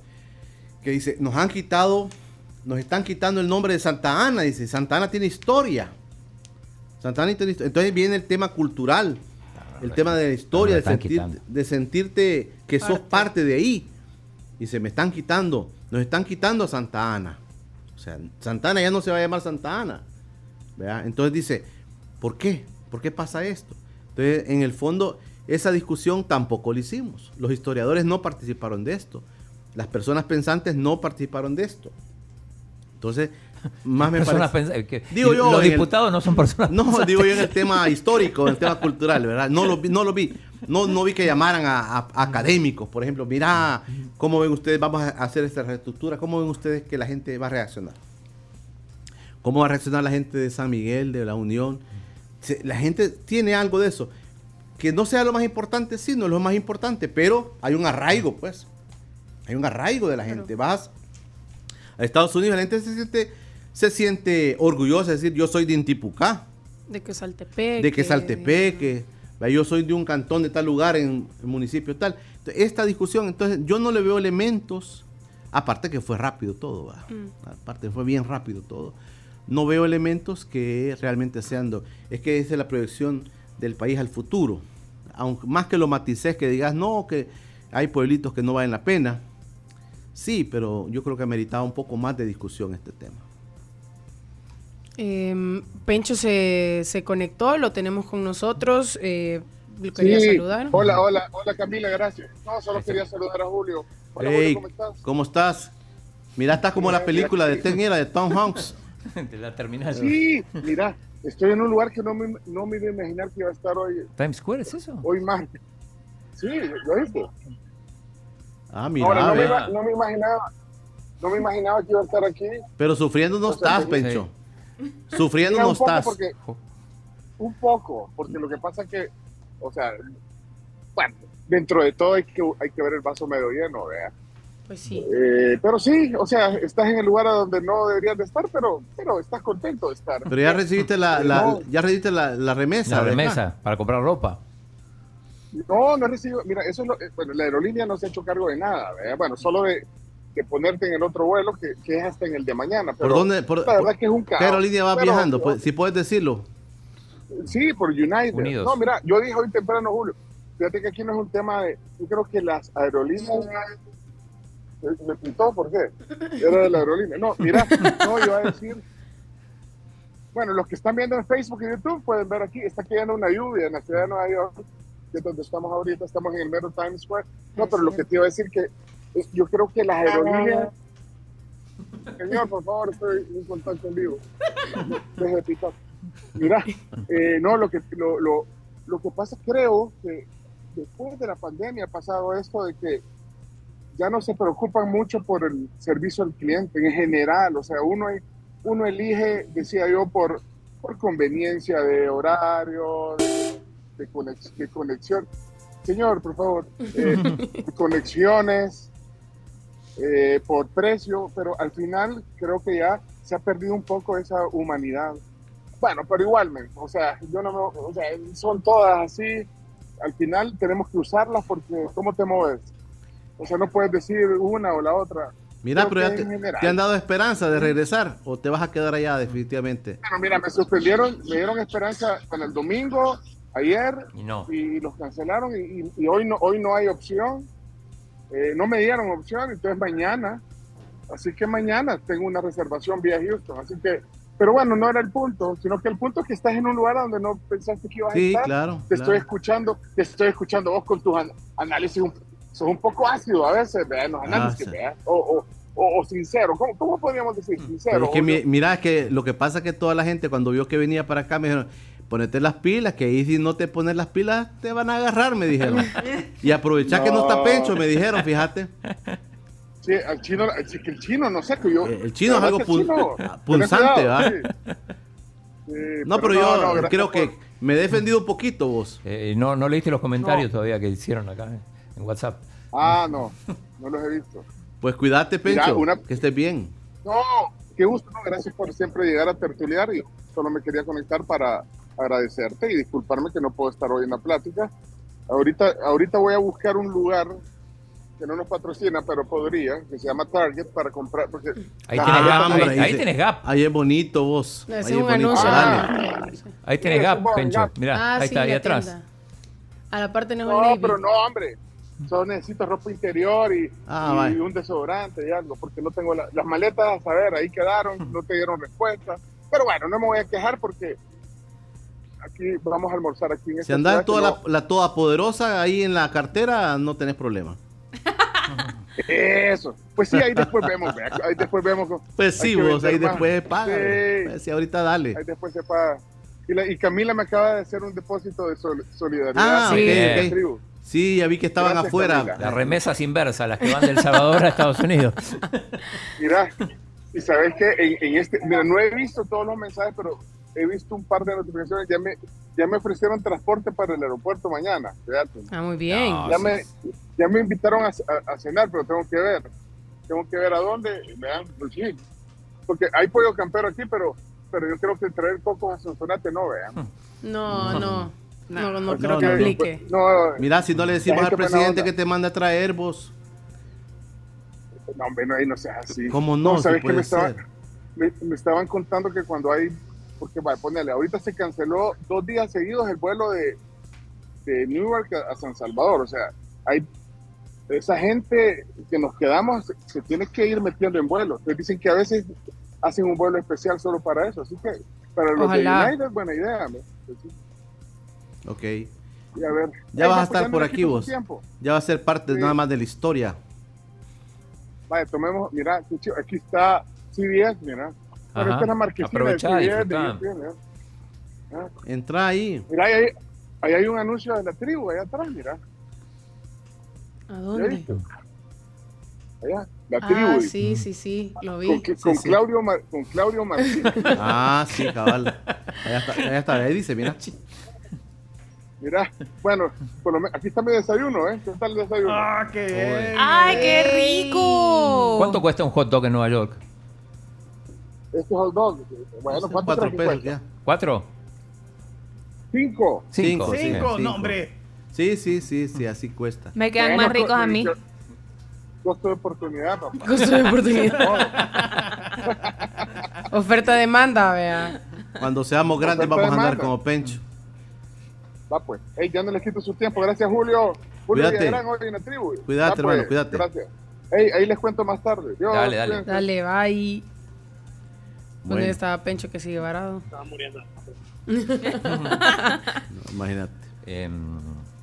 que dice, nos han quitado, nos están quitando el nombre de Santa Ana, dice, Santa Ana tiene historia. Santa Ana tiene historia. Entonces viene el tema cultural, el tema de la historia, de, sentir- de sentirte que sos Parte. parte de ahí. Dice, me están quitando, nos están quitando a Santa Ana. O sea, Santa Ana ya no se va a llamar Santa Ana. ¿verdad? Entonces dice, ¿por qué? ¿Por qué pasa esto? Entonces, en el fondo, esa discusión tampoco la hicimos. Los historiadores no participaron de esto. Las personas pensantes no participaron de esto. Entonces, más <laughs> me parece... que- Digo yo, los el- diputados no son personas. <laughs> No, pensantes. digo yo en el tema histórico, en el tema cultural, ¿verdad? No lo vi, no lo vi. No, no vi que llamaran a, a- a académicos, por ejemplo. Mira, ¿cómo ven ustedes? Vamos a hacer esta reestructura. ¿Cómo ven ustedes que la gente va a reaccionar? ¿Cómo va a reaccionar la gente de San Miguel, de la Unión? La gente tiene algo de eso. Que no sea lo más importante, sí, no es lo más importante, pero hay un arraigo, pues. Hay un arraigo de la gente. Vas a Estados Unidos, la gente se siente, se siente orgullosa de decir, yo soy de Intipucá De que Saltepeque. de que Saltepeque, yo soy de un cantón de tal lugar en el municipio tal. Entonces, esta discusión, entonces yo no le veo elementos, aparte que fue rápido todo, ¿verdad? aparte fue bien rápido todo. No veo elementos que realmente sean, do- es que esa es la proyección del país al futuro. Aunque más que lo matices, que digas, no, que hay pueblitos que no valen la pena. Sí, pero yo creo que ameritaba un poco más de discusión este tema. Em, Pencho se, se conectó, lo tenemos con nosotros. Eh, lo quería Sí. saludar. Hola, hola, hola Camila, gracias. No, solo quería saludar a Julio. Hola, Hey, Julio, ¿cómo estás? ¿cómo estás? Mira, estás como la película de era de Tom Hanks. <laughs> De la terminal. Sí, mira, estoy en un lugar que no me, no me iba a imaginar que iba a estar hoy, Times Square es eso. hoy martes. Sí, lo viste. Ah, mira, Ahora, no me, iba- no me imaginaba, no me imaginaba que iba a estar aquí. Pero sufriendo no O sea, estás, sí. Pencho. Sufriendo Mira, no un poco estás. porque- un poco, porque lo que pasa es que, o sea, bueno, dentro de todo hay que, hay que ver el vaso medio lleno, vea. Pues sí. Eh, pero sí, o sea, estás en el lugar a donde no deberías de estar, pero, pero estás contento de estar. Pero ya recibiste la, la- No. ya recibiste la, la remesa. La ¿verdad? remesa para comprar ropa. No, no he recibido. Mira, eso es lo, eh, bueno, la aerolínea no se ha hecho cargo de nada, ¿verdad? Bueno, solo de, de ponerte en el otro vuelo que, que es hasta en el de mañana. ¿Por Pero dónde? Por, la verdad por- que es un caos. ¿Qué aerolínea Pero- viajando? Pues, si puedes decirlo. Sí, por United. Unidos. No, mira, yo dije hoy temprano, Julio, fíjate que aquí no es un tema de, yo creo que las aerolíneas, me pintó, ¿por qué? Era de la aerolínea. No, mira, no, iba a decir, bueno, los que están viendo en Facebook y YouTube pueden ver aquí, está cayendo una lluvia en la ciudad de Nueva York, que es donde estamos ahorita, estamos en el mero Times Square. No, pero lo que te iba a decir que eh, yo creo que las aerolíneas, señor, por favor, estoy en contacto en vivo. Deje de picar. Mira, eh, no, lo que, lo, lo, lo que pasa, creo que después de la pandemia ha pasado esto de que ya no se preocupan mucho por el servicio al cliente en general, o sea, uno, uno elige, decía yo, por, por conveniencia de horario, de, conex- de conexión. Señor, por favor, eh, <laughs> conexiones, eh, por precio, pero al final creo que ya se ha perdido un poco esa humanidad. Bueno, pero igualmente, o sea, yo no me, o sea, son todas así. Al final tenemos que usarlas porque ¿cómo te mueves? O sea, no puedes decir una o la otra. Mira, Creo pero ya que te, en general. te han dado esperanza de regresar o te vas a quedar allá definitivamente. Bueno, mira, me suspendieron, me dieron esperanza con el domingo, ayer, Y no. y los cancelaron y, hoy no hoy no hay opción. Eh, no me dieron opción, entonces mañana. Así que mañana tengo una reservación vía Houston. Así que, pero bueno, no era el punto, sino que el punto es que estás en un lugar donde no pensaste que ibas a Sí, estar. claro. Te claro. estoy escuchando, te estoy escuchando vos con tus an- análisis, un, sos un poco ácido a veces, vean los análisis, Ah, sí. ¿verdad? o, o, o, o sincero. ¿Cómo, ¿Cómo podríamos decir sincero? Pero es que mi- mira, es que lo que pasa es que toda la gente cuando vio que venía para acá me dijeron, ponete las pilas, que ahí si no te pones las pilas te van a agarrar, me dijeron. <laughs> Y aprovechá que no está. Pencho, me dijeron, fíjate. Sí, al chino, sí, que el chino, no sé, que yo... Eh, el chino es algo verdad el pun- chino, <laughs> punzante, ¿va? sí. Sí, No, pero, yo creo por- que me he defendido un poquito vos. Eh, no, no leíste los comentarios No. todavía que hicieron acá eh, en WhatsApp. Ah, no, no los he visto. Pues cuídate, Mira, Pencho, una- que estés bien. No, qué gusto, no, gracias por siempre llegar a tertuliar y solo me quería conectar para agradecerte y disculparme que no puedo estar hoy en la plática. Ahorita, ahorita voy a buscar un lugar que no nos patrocina, pero podría, que se llama Target para comprar, porque Ahí Ah, tenés Gap. hombre, Ahí, ahí ahí se- tenés Gap. Ahí es bonito vos. Ahí es un bonito. anuncio. Ah, Ahí tenés Gap, Pencho. Gap. Mira, Ah, ahí sí, está, ahí atrás. tienda. A la parte no es No, pero no, hombre. Solo necesito ropa interior y, Ah, y un desodorante y algo, porque no tengo la- las maletas, a ver, ahí quedaron, no te dieron respuesta. Pero bueno, no me voy a quejar porque aquí vamos a almorzar aquí en Si ciudad, toda la, la toda poderosa ahí en la cartera, no tenés problema. Eso. Pues sí, ahí después vemos, ahí después vemos. <laughs> Pues sí, vos ahí más. después paga. Sí. Pues sí, ahorita dale. Ahí después se paga. Y, la- y Camila me acaba de hacer un depósito de sol- solidaridad. Ah, Sí. ok, de ok. tribu. Sí, ya vi que estaban Gracias, afuera. Camila. Las remesas inversas, las que van del Salvador a Estados Unidos. <laughs> Mira, y sabes que en, en este, mira, no he visto todos los mensajes, pero he visto un par de notificaciones. Ya me, ya me ofrecieron transporte para el aeropuerto mañana. fíjate. Ah, muy bien. No. Ya me, ya me invitaron a, a- a cenar, pero tengo que ver. Tengo que ver a dónde. Vean, pues sí. Porque hay pollo campero aquí, pero, pero yo creo que traer cocos a Sonsonate no, vean. No, no. No, no, No, creo que no, no. aplique. No, Mira, si no le decimos al presidente que te mande a traer vos. no, hombre, no, ahí no seas así. ¿Cómo no? ¿sabes qué me estaban, ser. me, me estaban contando que cuando hay, porque va, ponele, ahorita se canceló dos días seguidos el vuelo de, de Newark a, a San Salvador, o sea, hay esa gente que nos quedamos se, se tiene que ir metiendo en vuelos. Entonces dicen que a veces hacen un vuelo especial solo para eso, así que para los Ojalá. de United, buena idea. ¿no? Sí, Ok. y a ver. Ya vas a estar pues por aquí vos. tiempo. Ya va a ser parte Sí. nada más de la historia. Vaya, tomemos, mira, aquí está CBS, mira. Pero esta es la marquesina de Aprovechá, CBS de mira. Ah, Entra ahí. Mira, ahí, ahí hay un anuncio de la tribu, allá atrás, mira. ¿A ¿Ya dónde? Allá. La tribu. Ah, dice. sí, sí, sí, lo vi. Con, con sí. Claudio, Mar- con Claudio Martínez. Ah, sí, cabal. Allá está, allá está, ahí dice, mira. Mira, bueno, por lo menos- aquí está mi desayuno, ¿eh? ¿Qué tal el desayuno? ¡Ah, qué bien! ¡Ay, qué rico! ¿Cuánto cuesta un hot dog en Nueva York? Este hot dog. Bueno, ¿cuánto Cuatro pesos ya. ¿Cuatro? Cinco. Cinco, sí. Cinco, cinco. no, hombre. Sí, sí, sí, sí, así cuesta. Me quedan Bueno, más ricos a mí. Costo de oportunidad, papá. <laughs> Costo de oportunidad. <laughs> Oferta demanda, vea. Cuando seamos grandes Oferta vamos a andar demanda. como Pencho. Va pues. Hey, ya no les quito su tiempo. Gracias, Julio. Julio Cuídate. Villagrán hoy en la tribu. Cuídate, pues. hermano, cuídate. Gracias. Hey, ahí les cuento más tarde. Dios, Dale, dale. cuídense. Dale, bye. Bueno. ¿Dónde estaba Pencho que sigue varado? <laughs> No, imagínate. Em,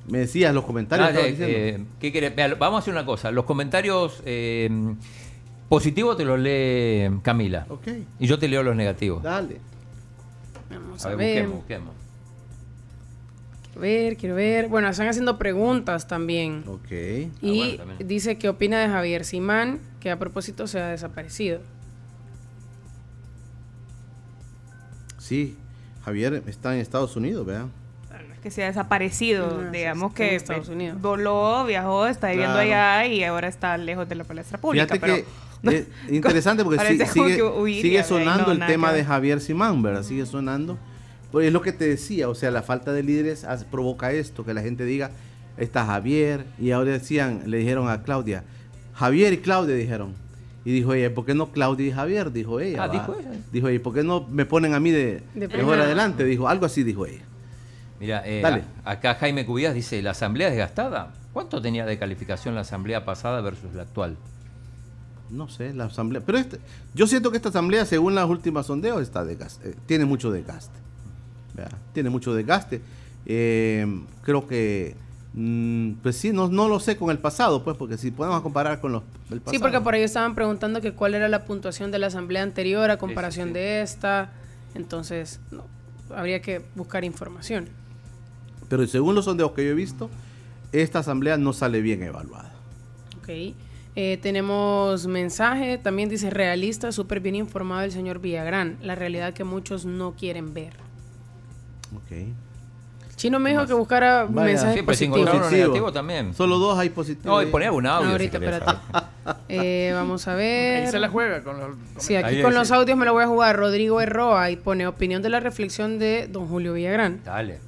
Me decías los comentarios. Ah, eh, eh, ¿qué querés? Vea, vamos a hacer una cosa. Los comentarios eh, positivos te los lee Camila. ok, Y yo te leo los negativos. dale. Vamos A a ver, ver. busquemos, busquemos. Quiero ver, quiero ver. Bueno, están haciendo preguntas también. Ok. Y Ah, bueno, también. dice que opina de Javier Simán, que a propósito se ha desaparecido. Sí, Javier está en Estados Unidos, ¿verdad? No es que se ha desaparecido, No, digamos que Estados Unidos. voló, viajó, está viviendo Claro. allá y ahora está lejos de la palestra pública. Fíjate pero que es <laughs> interesante porque sí- sigue, sigue sonando no, el tema que de. Javier Simán, ¿verdad? Sigue sonando. Pues es lo que te decía, o sea, la falta de líderes hace- provoca esto, que la gente diga, está Javier, y ahora decían, le dijeron a Claudia, Javier y Claudia dijeron. Y dijo ella, ¿por qué no Claudia y Javier? Dijo ella. Ah, dijo ella. Dijo ella, ¿por qué no me ponen a mí de, De de ahora adelante? Dijo, algo así dijo ella. Mira, eh, Dale. a- acá Jaime Cubías dice, la asamblea desgastada. ¿Cuánto tenía de calificación la asamblea pasada versus la actual? No sé, la asamblea. Pero este- yo siento que esta asamblea, según las últimas sondeos, está desgaste, eh, tiene mucho desgaste. ¿Verdad? Tiene mucho desgaste. Eh, creo que, mm, pues sí, no, no lo sé con el pasado, pues, porque si podemos comparar con los, el pasado. Sí, porque por ahí estaban preguntando que cuál era la puntuación de la asamblea anterior a comparación sí. de esta. Entonces, no, habría que buscar información. Pero según los sondeos que yo he visto, esta asamblea no sale bien evaluada. Ok. Eh, tenemos mensaje, también dice realista, súper bien informado el señor Villagrán. La realidad que muchos no quieren ver. Ok. Chino me dijo que buscara Vaya. mensajes Siempre sin positivos. encontrar uno negativo también. Solo dos hay positivos. No, y ponía un audio. Ahorita, si espérate. <laughs> Eh, vamos a ver. Ahí se la juega con los Sí, aquí Ahí con los audios me lo voy a jugar. Rodrigo Herroa y pone opinión de la reflexión de don Julio Villagrán. Dale.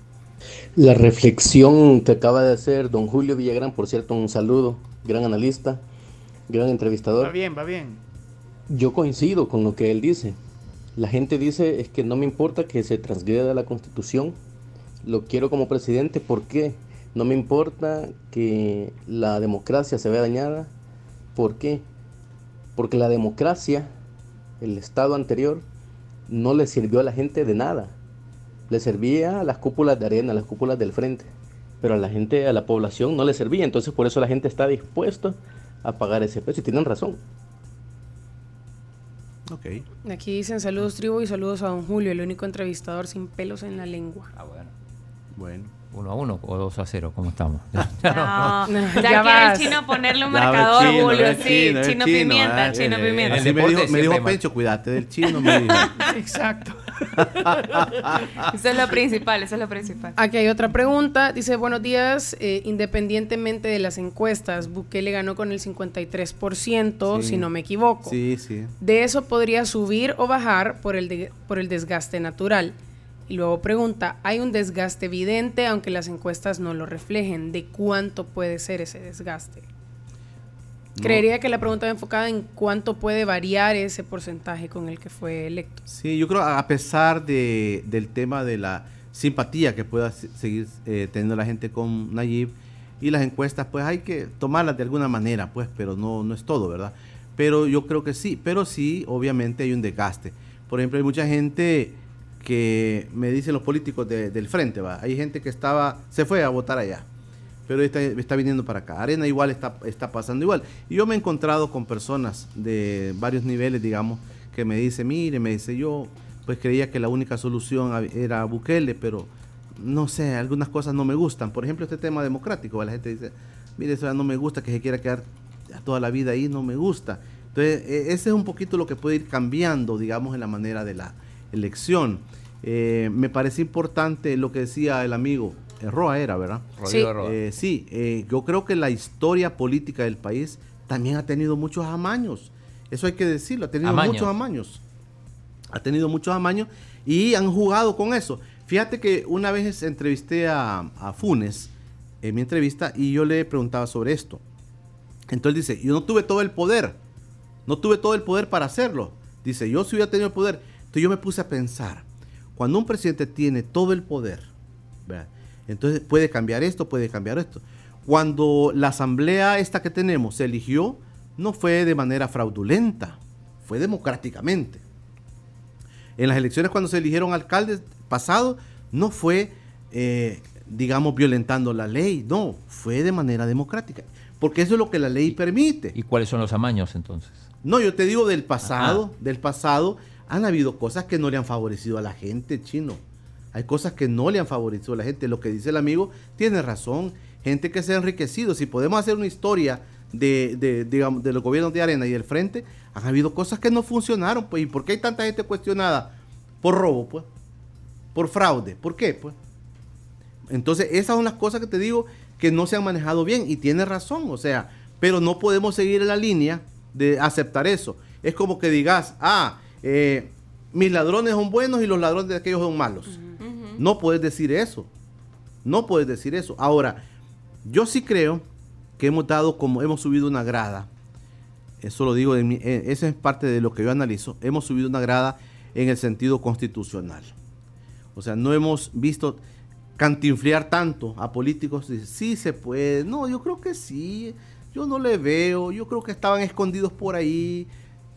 La reflexión que acaba de hacer don Julio Villagrán, por cierto, un saludo, gran analista, gran Va entrevistador. bien, va bien. Yo coincido con lo que él dice. La gente dice es que no me importa que se transgreda la constitución, lo quiero como presidente, ¿por qué? No me importa que la democracia se vea dañada, ¿por qué? Porque la democracia, el Estado anterior, no le sirvió a la gente de nada. Le servía a las cúpulas de arena, a las cúpulas del frente, pero a la gente, a la población no le servía, entonces por eso la gente está dispuesta a pagar ese precio y tienen razón. Ok. Aquí dicen saludos tribu y saludos a don Julio, el único entrevistador sin pelos en la lengua. Ah, bueno. Bueno. Uno a uno o dos a cero, ¿cómo estamos? <laughs> Ya, No, no. ya, Ya quiere el chino ponerle un Ya, marcador, chino, Julio, sí, chino, chino, ve, chino, pimienta, ah, chino eh, eh, pimienta. me dijo, me dijo. Pencho, cuídate del chino, me <laughs> dijo. Exacto. <laughs> Eso es lo principal, eso es lo principal. Aquí hay otra pregunta. Dice, buenos días, eh, independientemente de las encuestas, Bukele ganó con el 53%, Sí. si no me equivoco. Sí, sí. De eso podría subir o bajar por el, de- por el desgaste natural. Y luego pregunta, ¿hay un desgaste evidente aunque las encuestas no lo reflejen? ¿De cuánto puede ser ese desgaste? No. Creería que la pregunta va enfocada en cuánto puede variar ese porcentaje con el que fue electo. Sí, yo creo a pesar de, del tema de la simpatía que pueda se- seguir eh, teniendo la gente con Nayib y las encuestas, pues hay que tomarlas de alguna manera, pues, pero no, no es todo, ¿verdad? Pero yo creo que sí, pero sí, obviamente hay un desgaste. Por ejemplo, hay mucha gente que me dicen los políticos de- del frente, ¿va? Hay gente que estaba, se fue a votar allá, pero está, está viniendo para acá. Arena igual está, está pasando igual. Y yo me he encontrado con personas de varios niveles, digamos, que me dicen, mire, me dice, yo pues creía que la única solución era Bukele, pero no sé, algunas cosas no me gustan. Por ejemplo, este tema democrático, la gente dice, mire, eso no me gusta que se quiera quedar toda la vida ahí no me gusta. Entonces, e- ese es un poquito lo que puede ir cambiando, digamos, en la manera de la elección. Eh, me parece importante lo que decía el amigo, Roa era, ¿verdad? Rodrigo Sí. Roa. Eh, sí, eh, yo creo que la historia política del país también ha tenido muchos amaños. Eso hay que decirlo, ha tenido Amaños. muchos amaños. Ha tenido muchos amaños y han jugado con eso. Fíjate que una vez entrevisté a, a Funes en mi entrevista y yo le preguntaba sobre esto. Entonces dice, yo no tuve todo el poder, no tuve todo el poder para hacerlo. Dice, yo si hubiera tenido el poder. Entonces yo me puse a pensar, cuando un presidente tiene todo el poder, ¿verdad? Entonces puede cambiar esto, puede cambiar esto. Cuando la asamblea esta que tenemos se eligió, no fue de manera fraudulenta, fue democráticamente. En las elecciones cuando se eligieron alcaldes pasados, no fue, eh, digamos, violentando la ley, no, fue de manera democrática. Porque eso es lo que la ley permite. ¿Y cuáles son los amaños entonces? No, yo te digo del pasado, del pasado, han habido cosas que no le han favorecido a la gente, chino. Hay cosas que no le han favorecido a la gente. Lo que dice el amigo tiene razón. Gente que se ha enriquecido. Si podemos hacer una historia de, digamos, de los gobiernos de Arena y del Frente, han habido cosas que no funcionaron. Pues, ¿Y por qué hay tanta gente cuestionada? Por robo, pues. Por fraude. ¿Por qué? Pues. Entonces, esas son las cosas que te digo que no se han manejado bien y tiene razón, o sea, pero no podemos seguir en la línea de aceptar eso. Es como que digas, ah, eh, mis ladrones son buenos y los ladrones de aquellos son malos. No puedes decir eso. No puedes decir eso. Ahora, yo sí creo que hemos dado como hemos subido una grada. Eso lo digo, esa es parte de lo que yo analizo. Hemos subido una grada en el sentido constitucional. O sea, no hemos visto cantinflear tanto a políticos. Sí se puede. No, yo creo que sí. Yo no le veo. Yo creo que estaban escondidos por ahí.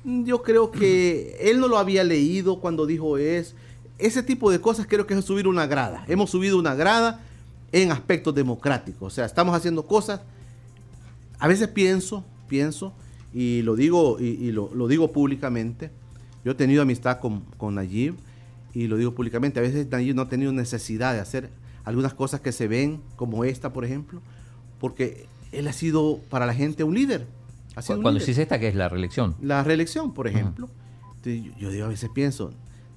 Yo creo que él no lo había leído cuando dijo es. Ese tipo de cosas creo que es subir una grada. Hemos subido una grada en aspectos democráticos. O sea, estamos haciendo cosas. A veces pienso, pienso, y lo digo, y, y lo, lo digo públicamente. Yo he tenido amistad con, con Nayib y lo digo públicamente. A veces Nayib no ha tenido necesidad de hacer algunas cosas que se ven, como esta, por ejemplo, porque él ha sido para la gente un líder. Ha sido un Cuando dice esta que es la reelección. La reelección, por ejemplo. Entonces, yo, yo digo, a veces pienso,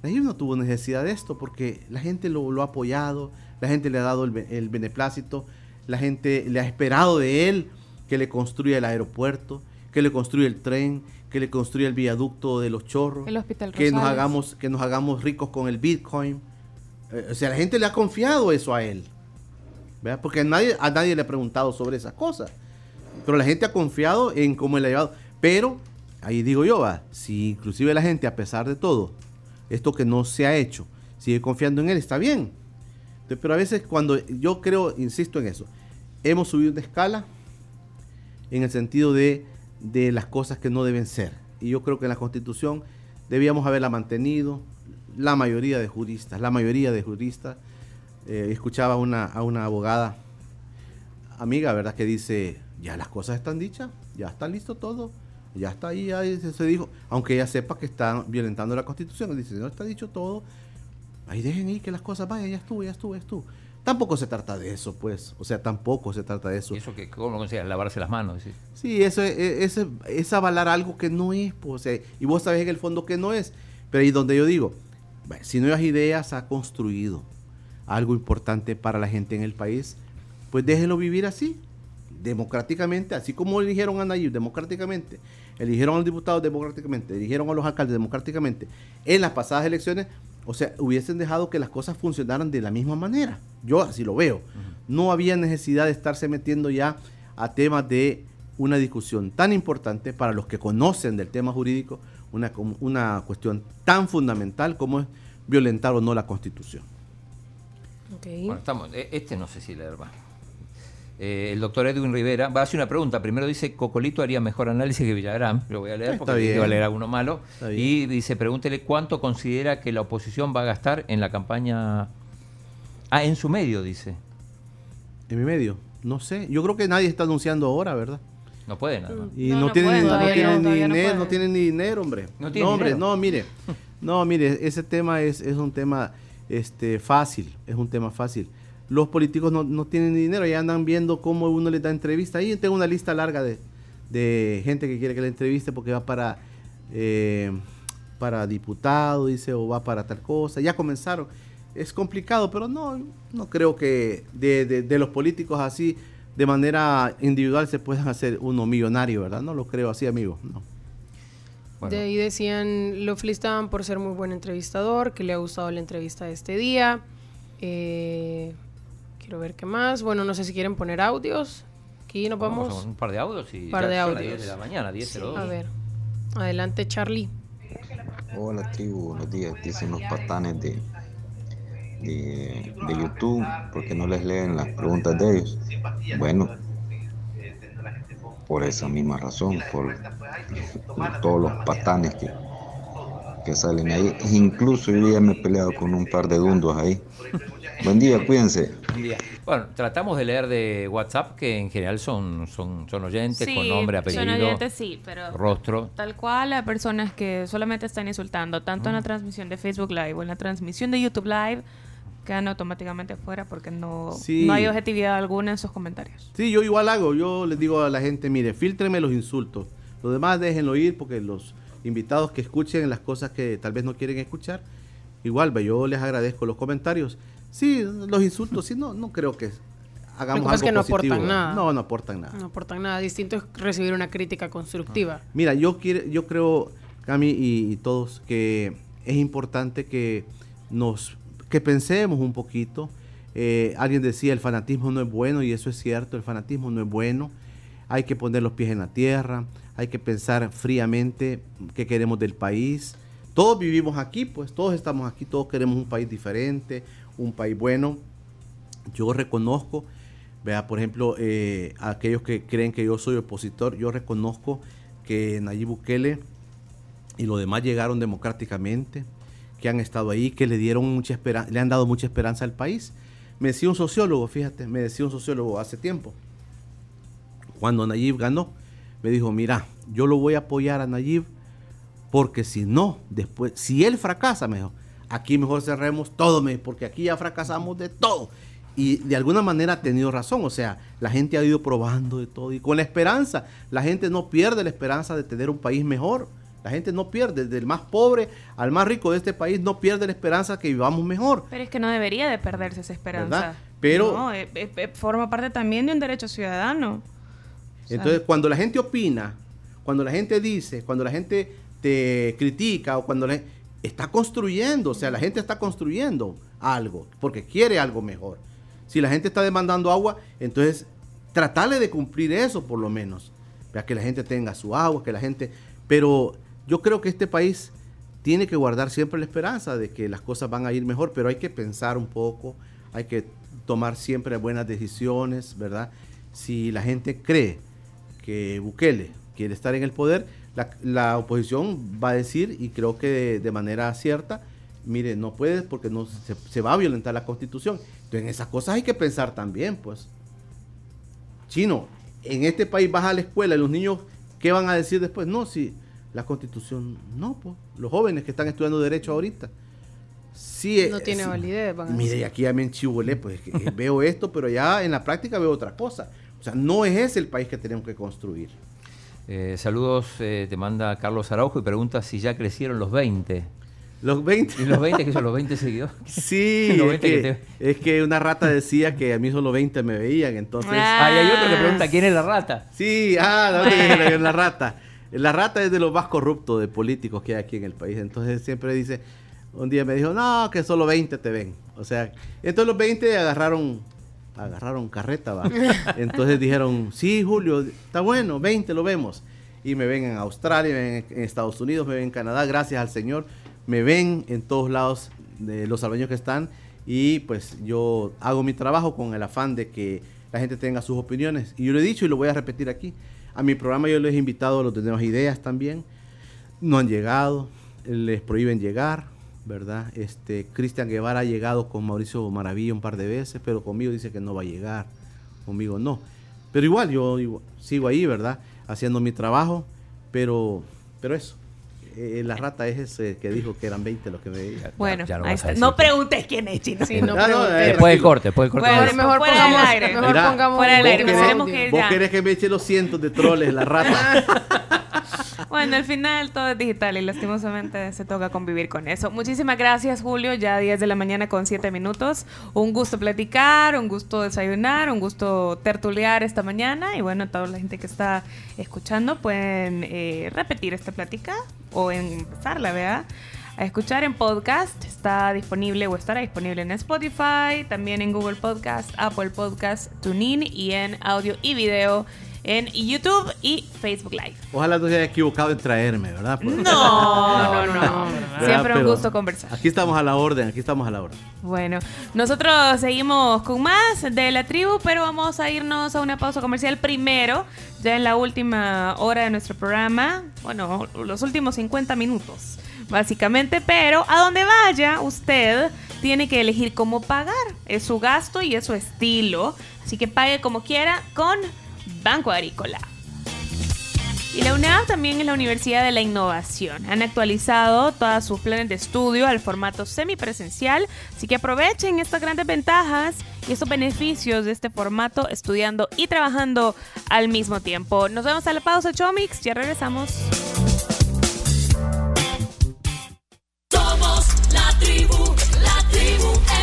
Nayib no tuvo necesidad de esto porque la gente lo, lo ha apoyado, la gente le ha dado el, be- el beneplácito, la gente le ha esperado de él que le construya el aeropuerto, que le construya el tren, que le construya el viaducto de los chorros, El Hospital que nos hagamos que nos hagamos ricos con el Bitcoin. Eh, o sea, la gente le ha confiado eso a él. ¿verdad? Porque a nadie, a nadie le ha preguntado sobre esas cosas. Pero la gente ha confiado en cómo él ha llevado. Pero, ahí digo yo, va, si inclusive la gente, a pesar de todo, esto que no se ha hecho, sigue confiando en él, está bien. Pero a veces cuando yo creo, insisto en eso, hemos subido de escala en el sentido de, de las cosas que no deben ser. Y yo creo que en la constitución debíamos haberla mantenido, la mayoría de juristas, la mayoría de juristas. Eh, escuchaba una, a una abogada amiga, ¿verdad? Que dice, ya las cosas están dichas, ya está listo todo, ya está ahí, ahí se, dijo, aunque ella sepa que están violentando la constitución, dice, no está dicho todo, ahí dejen ahí que las cosas vayan, ya estuvo, ya estuvo, ya estuvo. Tampoco se trata de eso, pues, o sea, tampoco se trata de eso. ¿Y eso que cómo lo? Lavarse las manos. decís. Sí, eso es, es, avalar algo que no es, pues, o sea, y vos sabés en el fondo que no es. Pero ahí donde yo digo, "Ve, si Nuevas Ideas ha construido algo importante para la gente en el país, pues déjenlo vivir así, democráticamente, así como eligieron a Nayib democráticamente, eligieron a los diputados democráticamente, eligieron a los alcaldes democráticamente en las pasadas elecciones, o sea, hubiesen dejado que las cosas funcionaran de la misma manera. Yo así lo veo. No había necesidad de estarse metiendo ya a temas de una discusión tan importante para los que conocen del tema jurídico, una, una cuestión tan fundamental como es violentar o no la constitución. Ok. Bueno, estamos, e- este no sé si leer más. Eh, el doctor Edwin Rivera va a hacer una pregunta. Primero dice, Cocolito haría mejor análisis que Villagrán. Lo voy a leer Está porque iba a leer alguno malo. Está bien. Y dice, pregúntele cuánto considera que la oposición va a gastar en la campaña... Ah, en su medio, dice. En mi medio, no sé. Yo creo que nadie está anunciando ahora, ¿verdad? No puede nada más. Y No, no, no tienen, no tienen no, ni dinero, no, tienen ni dinero, hombre. No tienen hombre, dinero. no, mire. <laughs> No, mire, ese tema es, es un tema este, fácil, es un tema fácil. Los políticos no, no tienen dinero, ya andan viendo cómo uno les da entrevista. Ahí tengo una lista larga de, de gente que quiere que la entreviste porque va para, eh, para diputado, dice, o va para tal cosa. Ya comenzaron. Es complicado, pero no, no creo que de, de- de los políticos así, de manera individual, se puedan hacer uno millonario, ¿verdad? No lo creo así, amigo. No. Bueno, De ahí decían, lo felicitaban por ser muy buen entrevistador, que le ha gustado la entrevista de este día. Eh, quiero ver qué más. Bueno, no sé si quieren poner audios. Aquí nos vamos vamos. a un par de audios y Par de las audios. 10 de la mañana, 10.02. A ver. Adelante, Charlie. Hola tribu, buenos días. Dicen los patanes de, de, de YouTube porque no les leen las preguntas de ellos. Bueno, por esa misma razón, por, por todos los patanes que, que salen ahí. Incluso yo ya me he peleado con un par de dundos ahí. Buen día, cuídense. Un día. Bueno, tratamos de leer de WhatsApp, que en general son, son, son oyentes con Sí, nombre, son apellido, oyentes, sí, pero rostro. tal cual a personas que solamente están insultando, tanto en la transmisión de Facebook Live o en la transmisión de YouTube Live, quedan automáticamente fuera porque no, Sí. no hay objetividad alguna en sus comentarios. Sí, yo igual hago. Yo les digo a la gente, mire, filtreme los insultos. Los demás déjenlo ir porque los invitados que escuchen las cosas que tal vez no quieren escuchar, igual, ve, yo les agradezco los comentarios. Sí, los insultos, sí, no, no creo que hagamos pasa es algo que no positivo, aportan nada. No, no aportan nada. No aportan nada. Distinto es recibir una crítica constructiva. Mira, yo, quiero, yo creo, Cami y, y todos, que es importante que nos que pensemos un poquito. Eh, alguien decía, el fanatismo no es bueno, y eso es cierto, el fanatismo no es bueno. Hay que poner los pies en la tierra, hay que pensar fríamente qué queremos del país. Todos vivimos aquí, pues todos estamos aquí, todos queremos un país diferente, un país bueno. Yo reconozco, vea, por ejemplo, eh, aquellos que creen que yo soy opositor, yo reconozco que Nayib Bukele y los demás llegaron democráticamente, que han estado ahí, que le dieron mucha esperanza, le han dado mucha esperanza al país. Me decía un sociólogo, fíjate, me decía un sociólogo hace tiempo, cuando Nayib ganó, me dijo, mira, yo lo voy a apoyar a Nayib porque si no, después, si él fracasa, me dijo, aquí mejor cerremos todo, porque aquí ya fracasamos de todo. Y de alguna manera ha tenido razón, o sea, la gente ha ido probando de todo y con la esperanza, la gente no pierde la esperanza de tener un país mejor. La gente no pierde, del más pobre al más rico de este país, no pierde la esperanza que vivamos mejor. Pero es que no debería de perderse esa esperanza. ¿Verdad? Pero- No, eh, eh, eh, forma parte también de un derecho ciudadano. O sea, Entonces, cuando la gente opina, cuando la gente dice, cuando la gente te critica o cuando la está construyendo, o sea, la gente está construyendo algo porque quiere algo mejor. Si la gente está demandando agua, entonces tratarle de cumplir eso por lo menos. Vea que la gente tenga su agua, que la gente, pero yo creo que este país tiene que guardar siempre la esperanza de que las cosas van a ir mejor, pero hay que pensar un poco, hay que tomar siempre buenas decisiones, ¿verdad? Si la gente cree que Bukele quiere estar en el poder, la, la oposición va a decir, y creo que de, de manera cierta, mire, no puedes porque no se, se va a violentar la constitución. Entonces en esas cosas hay que pensar también, pues. Chino, en este país vas a la escuela y los niños, ¿qué van a decir después? No, si la constitución, no, pues. Los jóvenes que están estudiando derecho ahorita. Sí, eh, No tiene sí. validez. van a Mire, y decir. aquí ya me enchivolé, pues que, <laughs> veo esto, pero ya en la práctica veo otra cosa. O sea, no es ese el país que tenemos que construir. Eh, saludos, eh, te manda Carlos Araujo y pregunta si ya crecieron los 20. Los 20. ¿Y los 20 que son los 20 seguidores? <laughs> Sí, <laughs> Los es 20 que que, es que una rata decía que a mí solo 20 me veían, entonces... Ah. Ah, y hay otro que pregunta quién es la rata. Sí, ah, que- la rata. La rata es de los más corruptos de políticos que hay aquí en el país. Entonces siempre dice, un día me dijo, no, que solo 20 te ven. O sea, entonces los 20 agarraron, agarraron carreta, va. <laughs> Entonces dijeron, sí, Julio, está bueno, 20 lo vemos. Y me ven en Australia, me ven en Estados Unidos, me ven en Canadá, gracias al Señor. Me ven en todos lados de los salvaños que están. Y pues yo hago mi trabajo con el afán de que la gente tenga sus opiniones. Y yo lo he dicho y lo voy a repetir aquí. A mi programa yo les he invitado a los de Nuevas Ideas también. No han llegado, les prohíben llegar, ¿verdad? Este, Cristian Guevara ha llegado con Mauricio Maravilla un par de veces, pero conmigo dice que no va a llegar. Conmigo no. Pero igual, yo igual- sigo ahí, ¿verdad? Haciendo mi trabajo, pero, pero eso. Eh, la rata es ese que dijo que eran 20 los que me. Bueno, ya no ahí está. no preguntes quién es chino. Sí, no <laughs> Ah, no, preguntes. eh, Después del corte, después del corte. Bueno, Mejor, mejor fuera del pongamos, aire. mejor Mira, pongamos fuera del un aire, audio. tenemos que- Vos ya. querés que me eche los cientos de troles, la rata. <laughs> Bueno, al final todo es digital y lastimosamente se toca convivir con eso. Muchísimas gracias, Julio. Ya 10 de la mañana con 7 minutos. Un gusto platicar, un gusto desayunar, un gusto tertuliar esta mañana. Y bueno, toda la gente que está escuchando pueden eh, repetir esta plática o empezarla, ¿verdad? A escuchar en podcast. Está disponible o estará disponible en Spotify, también en Google Podcast, Apple Podcast, TuneIn y en audio y video en YouTube y Facebook Live. Ojalá no se haya equivocado en traerme, ¿verdad? Por- <laughs> No, no, no. ¿Verdad? Siempre un Pero gusto conversar. Aquí estamos a la orden, aquí estamos a la orden. Bueno, nosotros seguimos con más de la tribu, pero vamos a irnos a una pausa comercial primero, ya en la última hora de nuestro programa, bueno, los últimos 50 minutos, básicamente, pero a donde vaya usted tiene que elegir cómo pagar, es su gasto y es su estilo, así que pague como quiera con Banco Agrícola. Y la UNAM también es la Universidad de la Innovación. Han actualizado todos sus planes de estudio al formato semipresencial, así que aprovechen estas grandes ventajas y estos beneficios de este formato estudiando y trabajando al mismo tiempo. Nos vemos a la pausa, Chomix, ya regresamos. Somos la tribu, la tribu.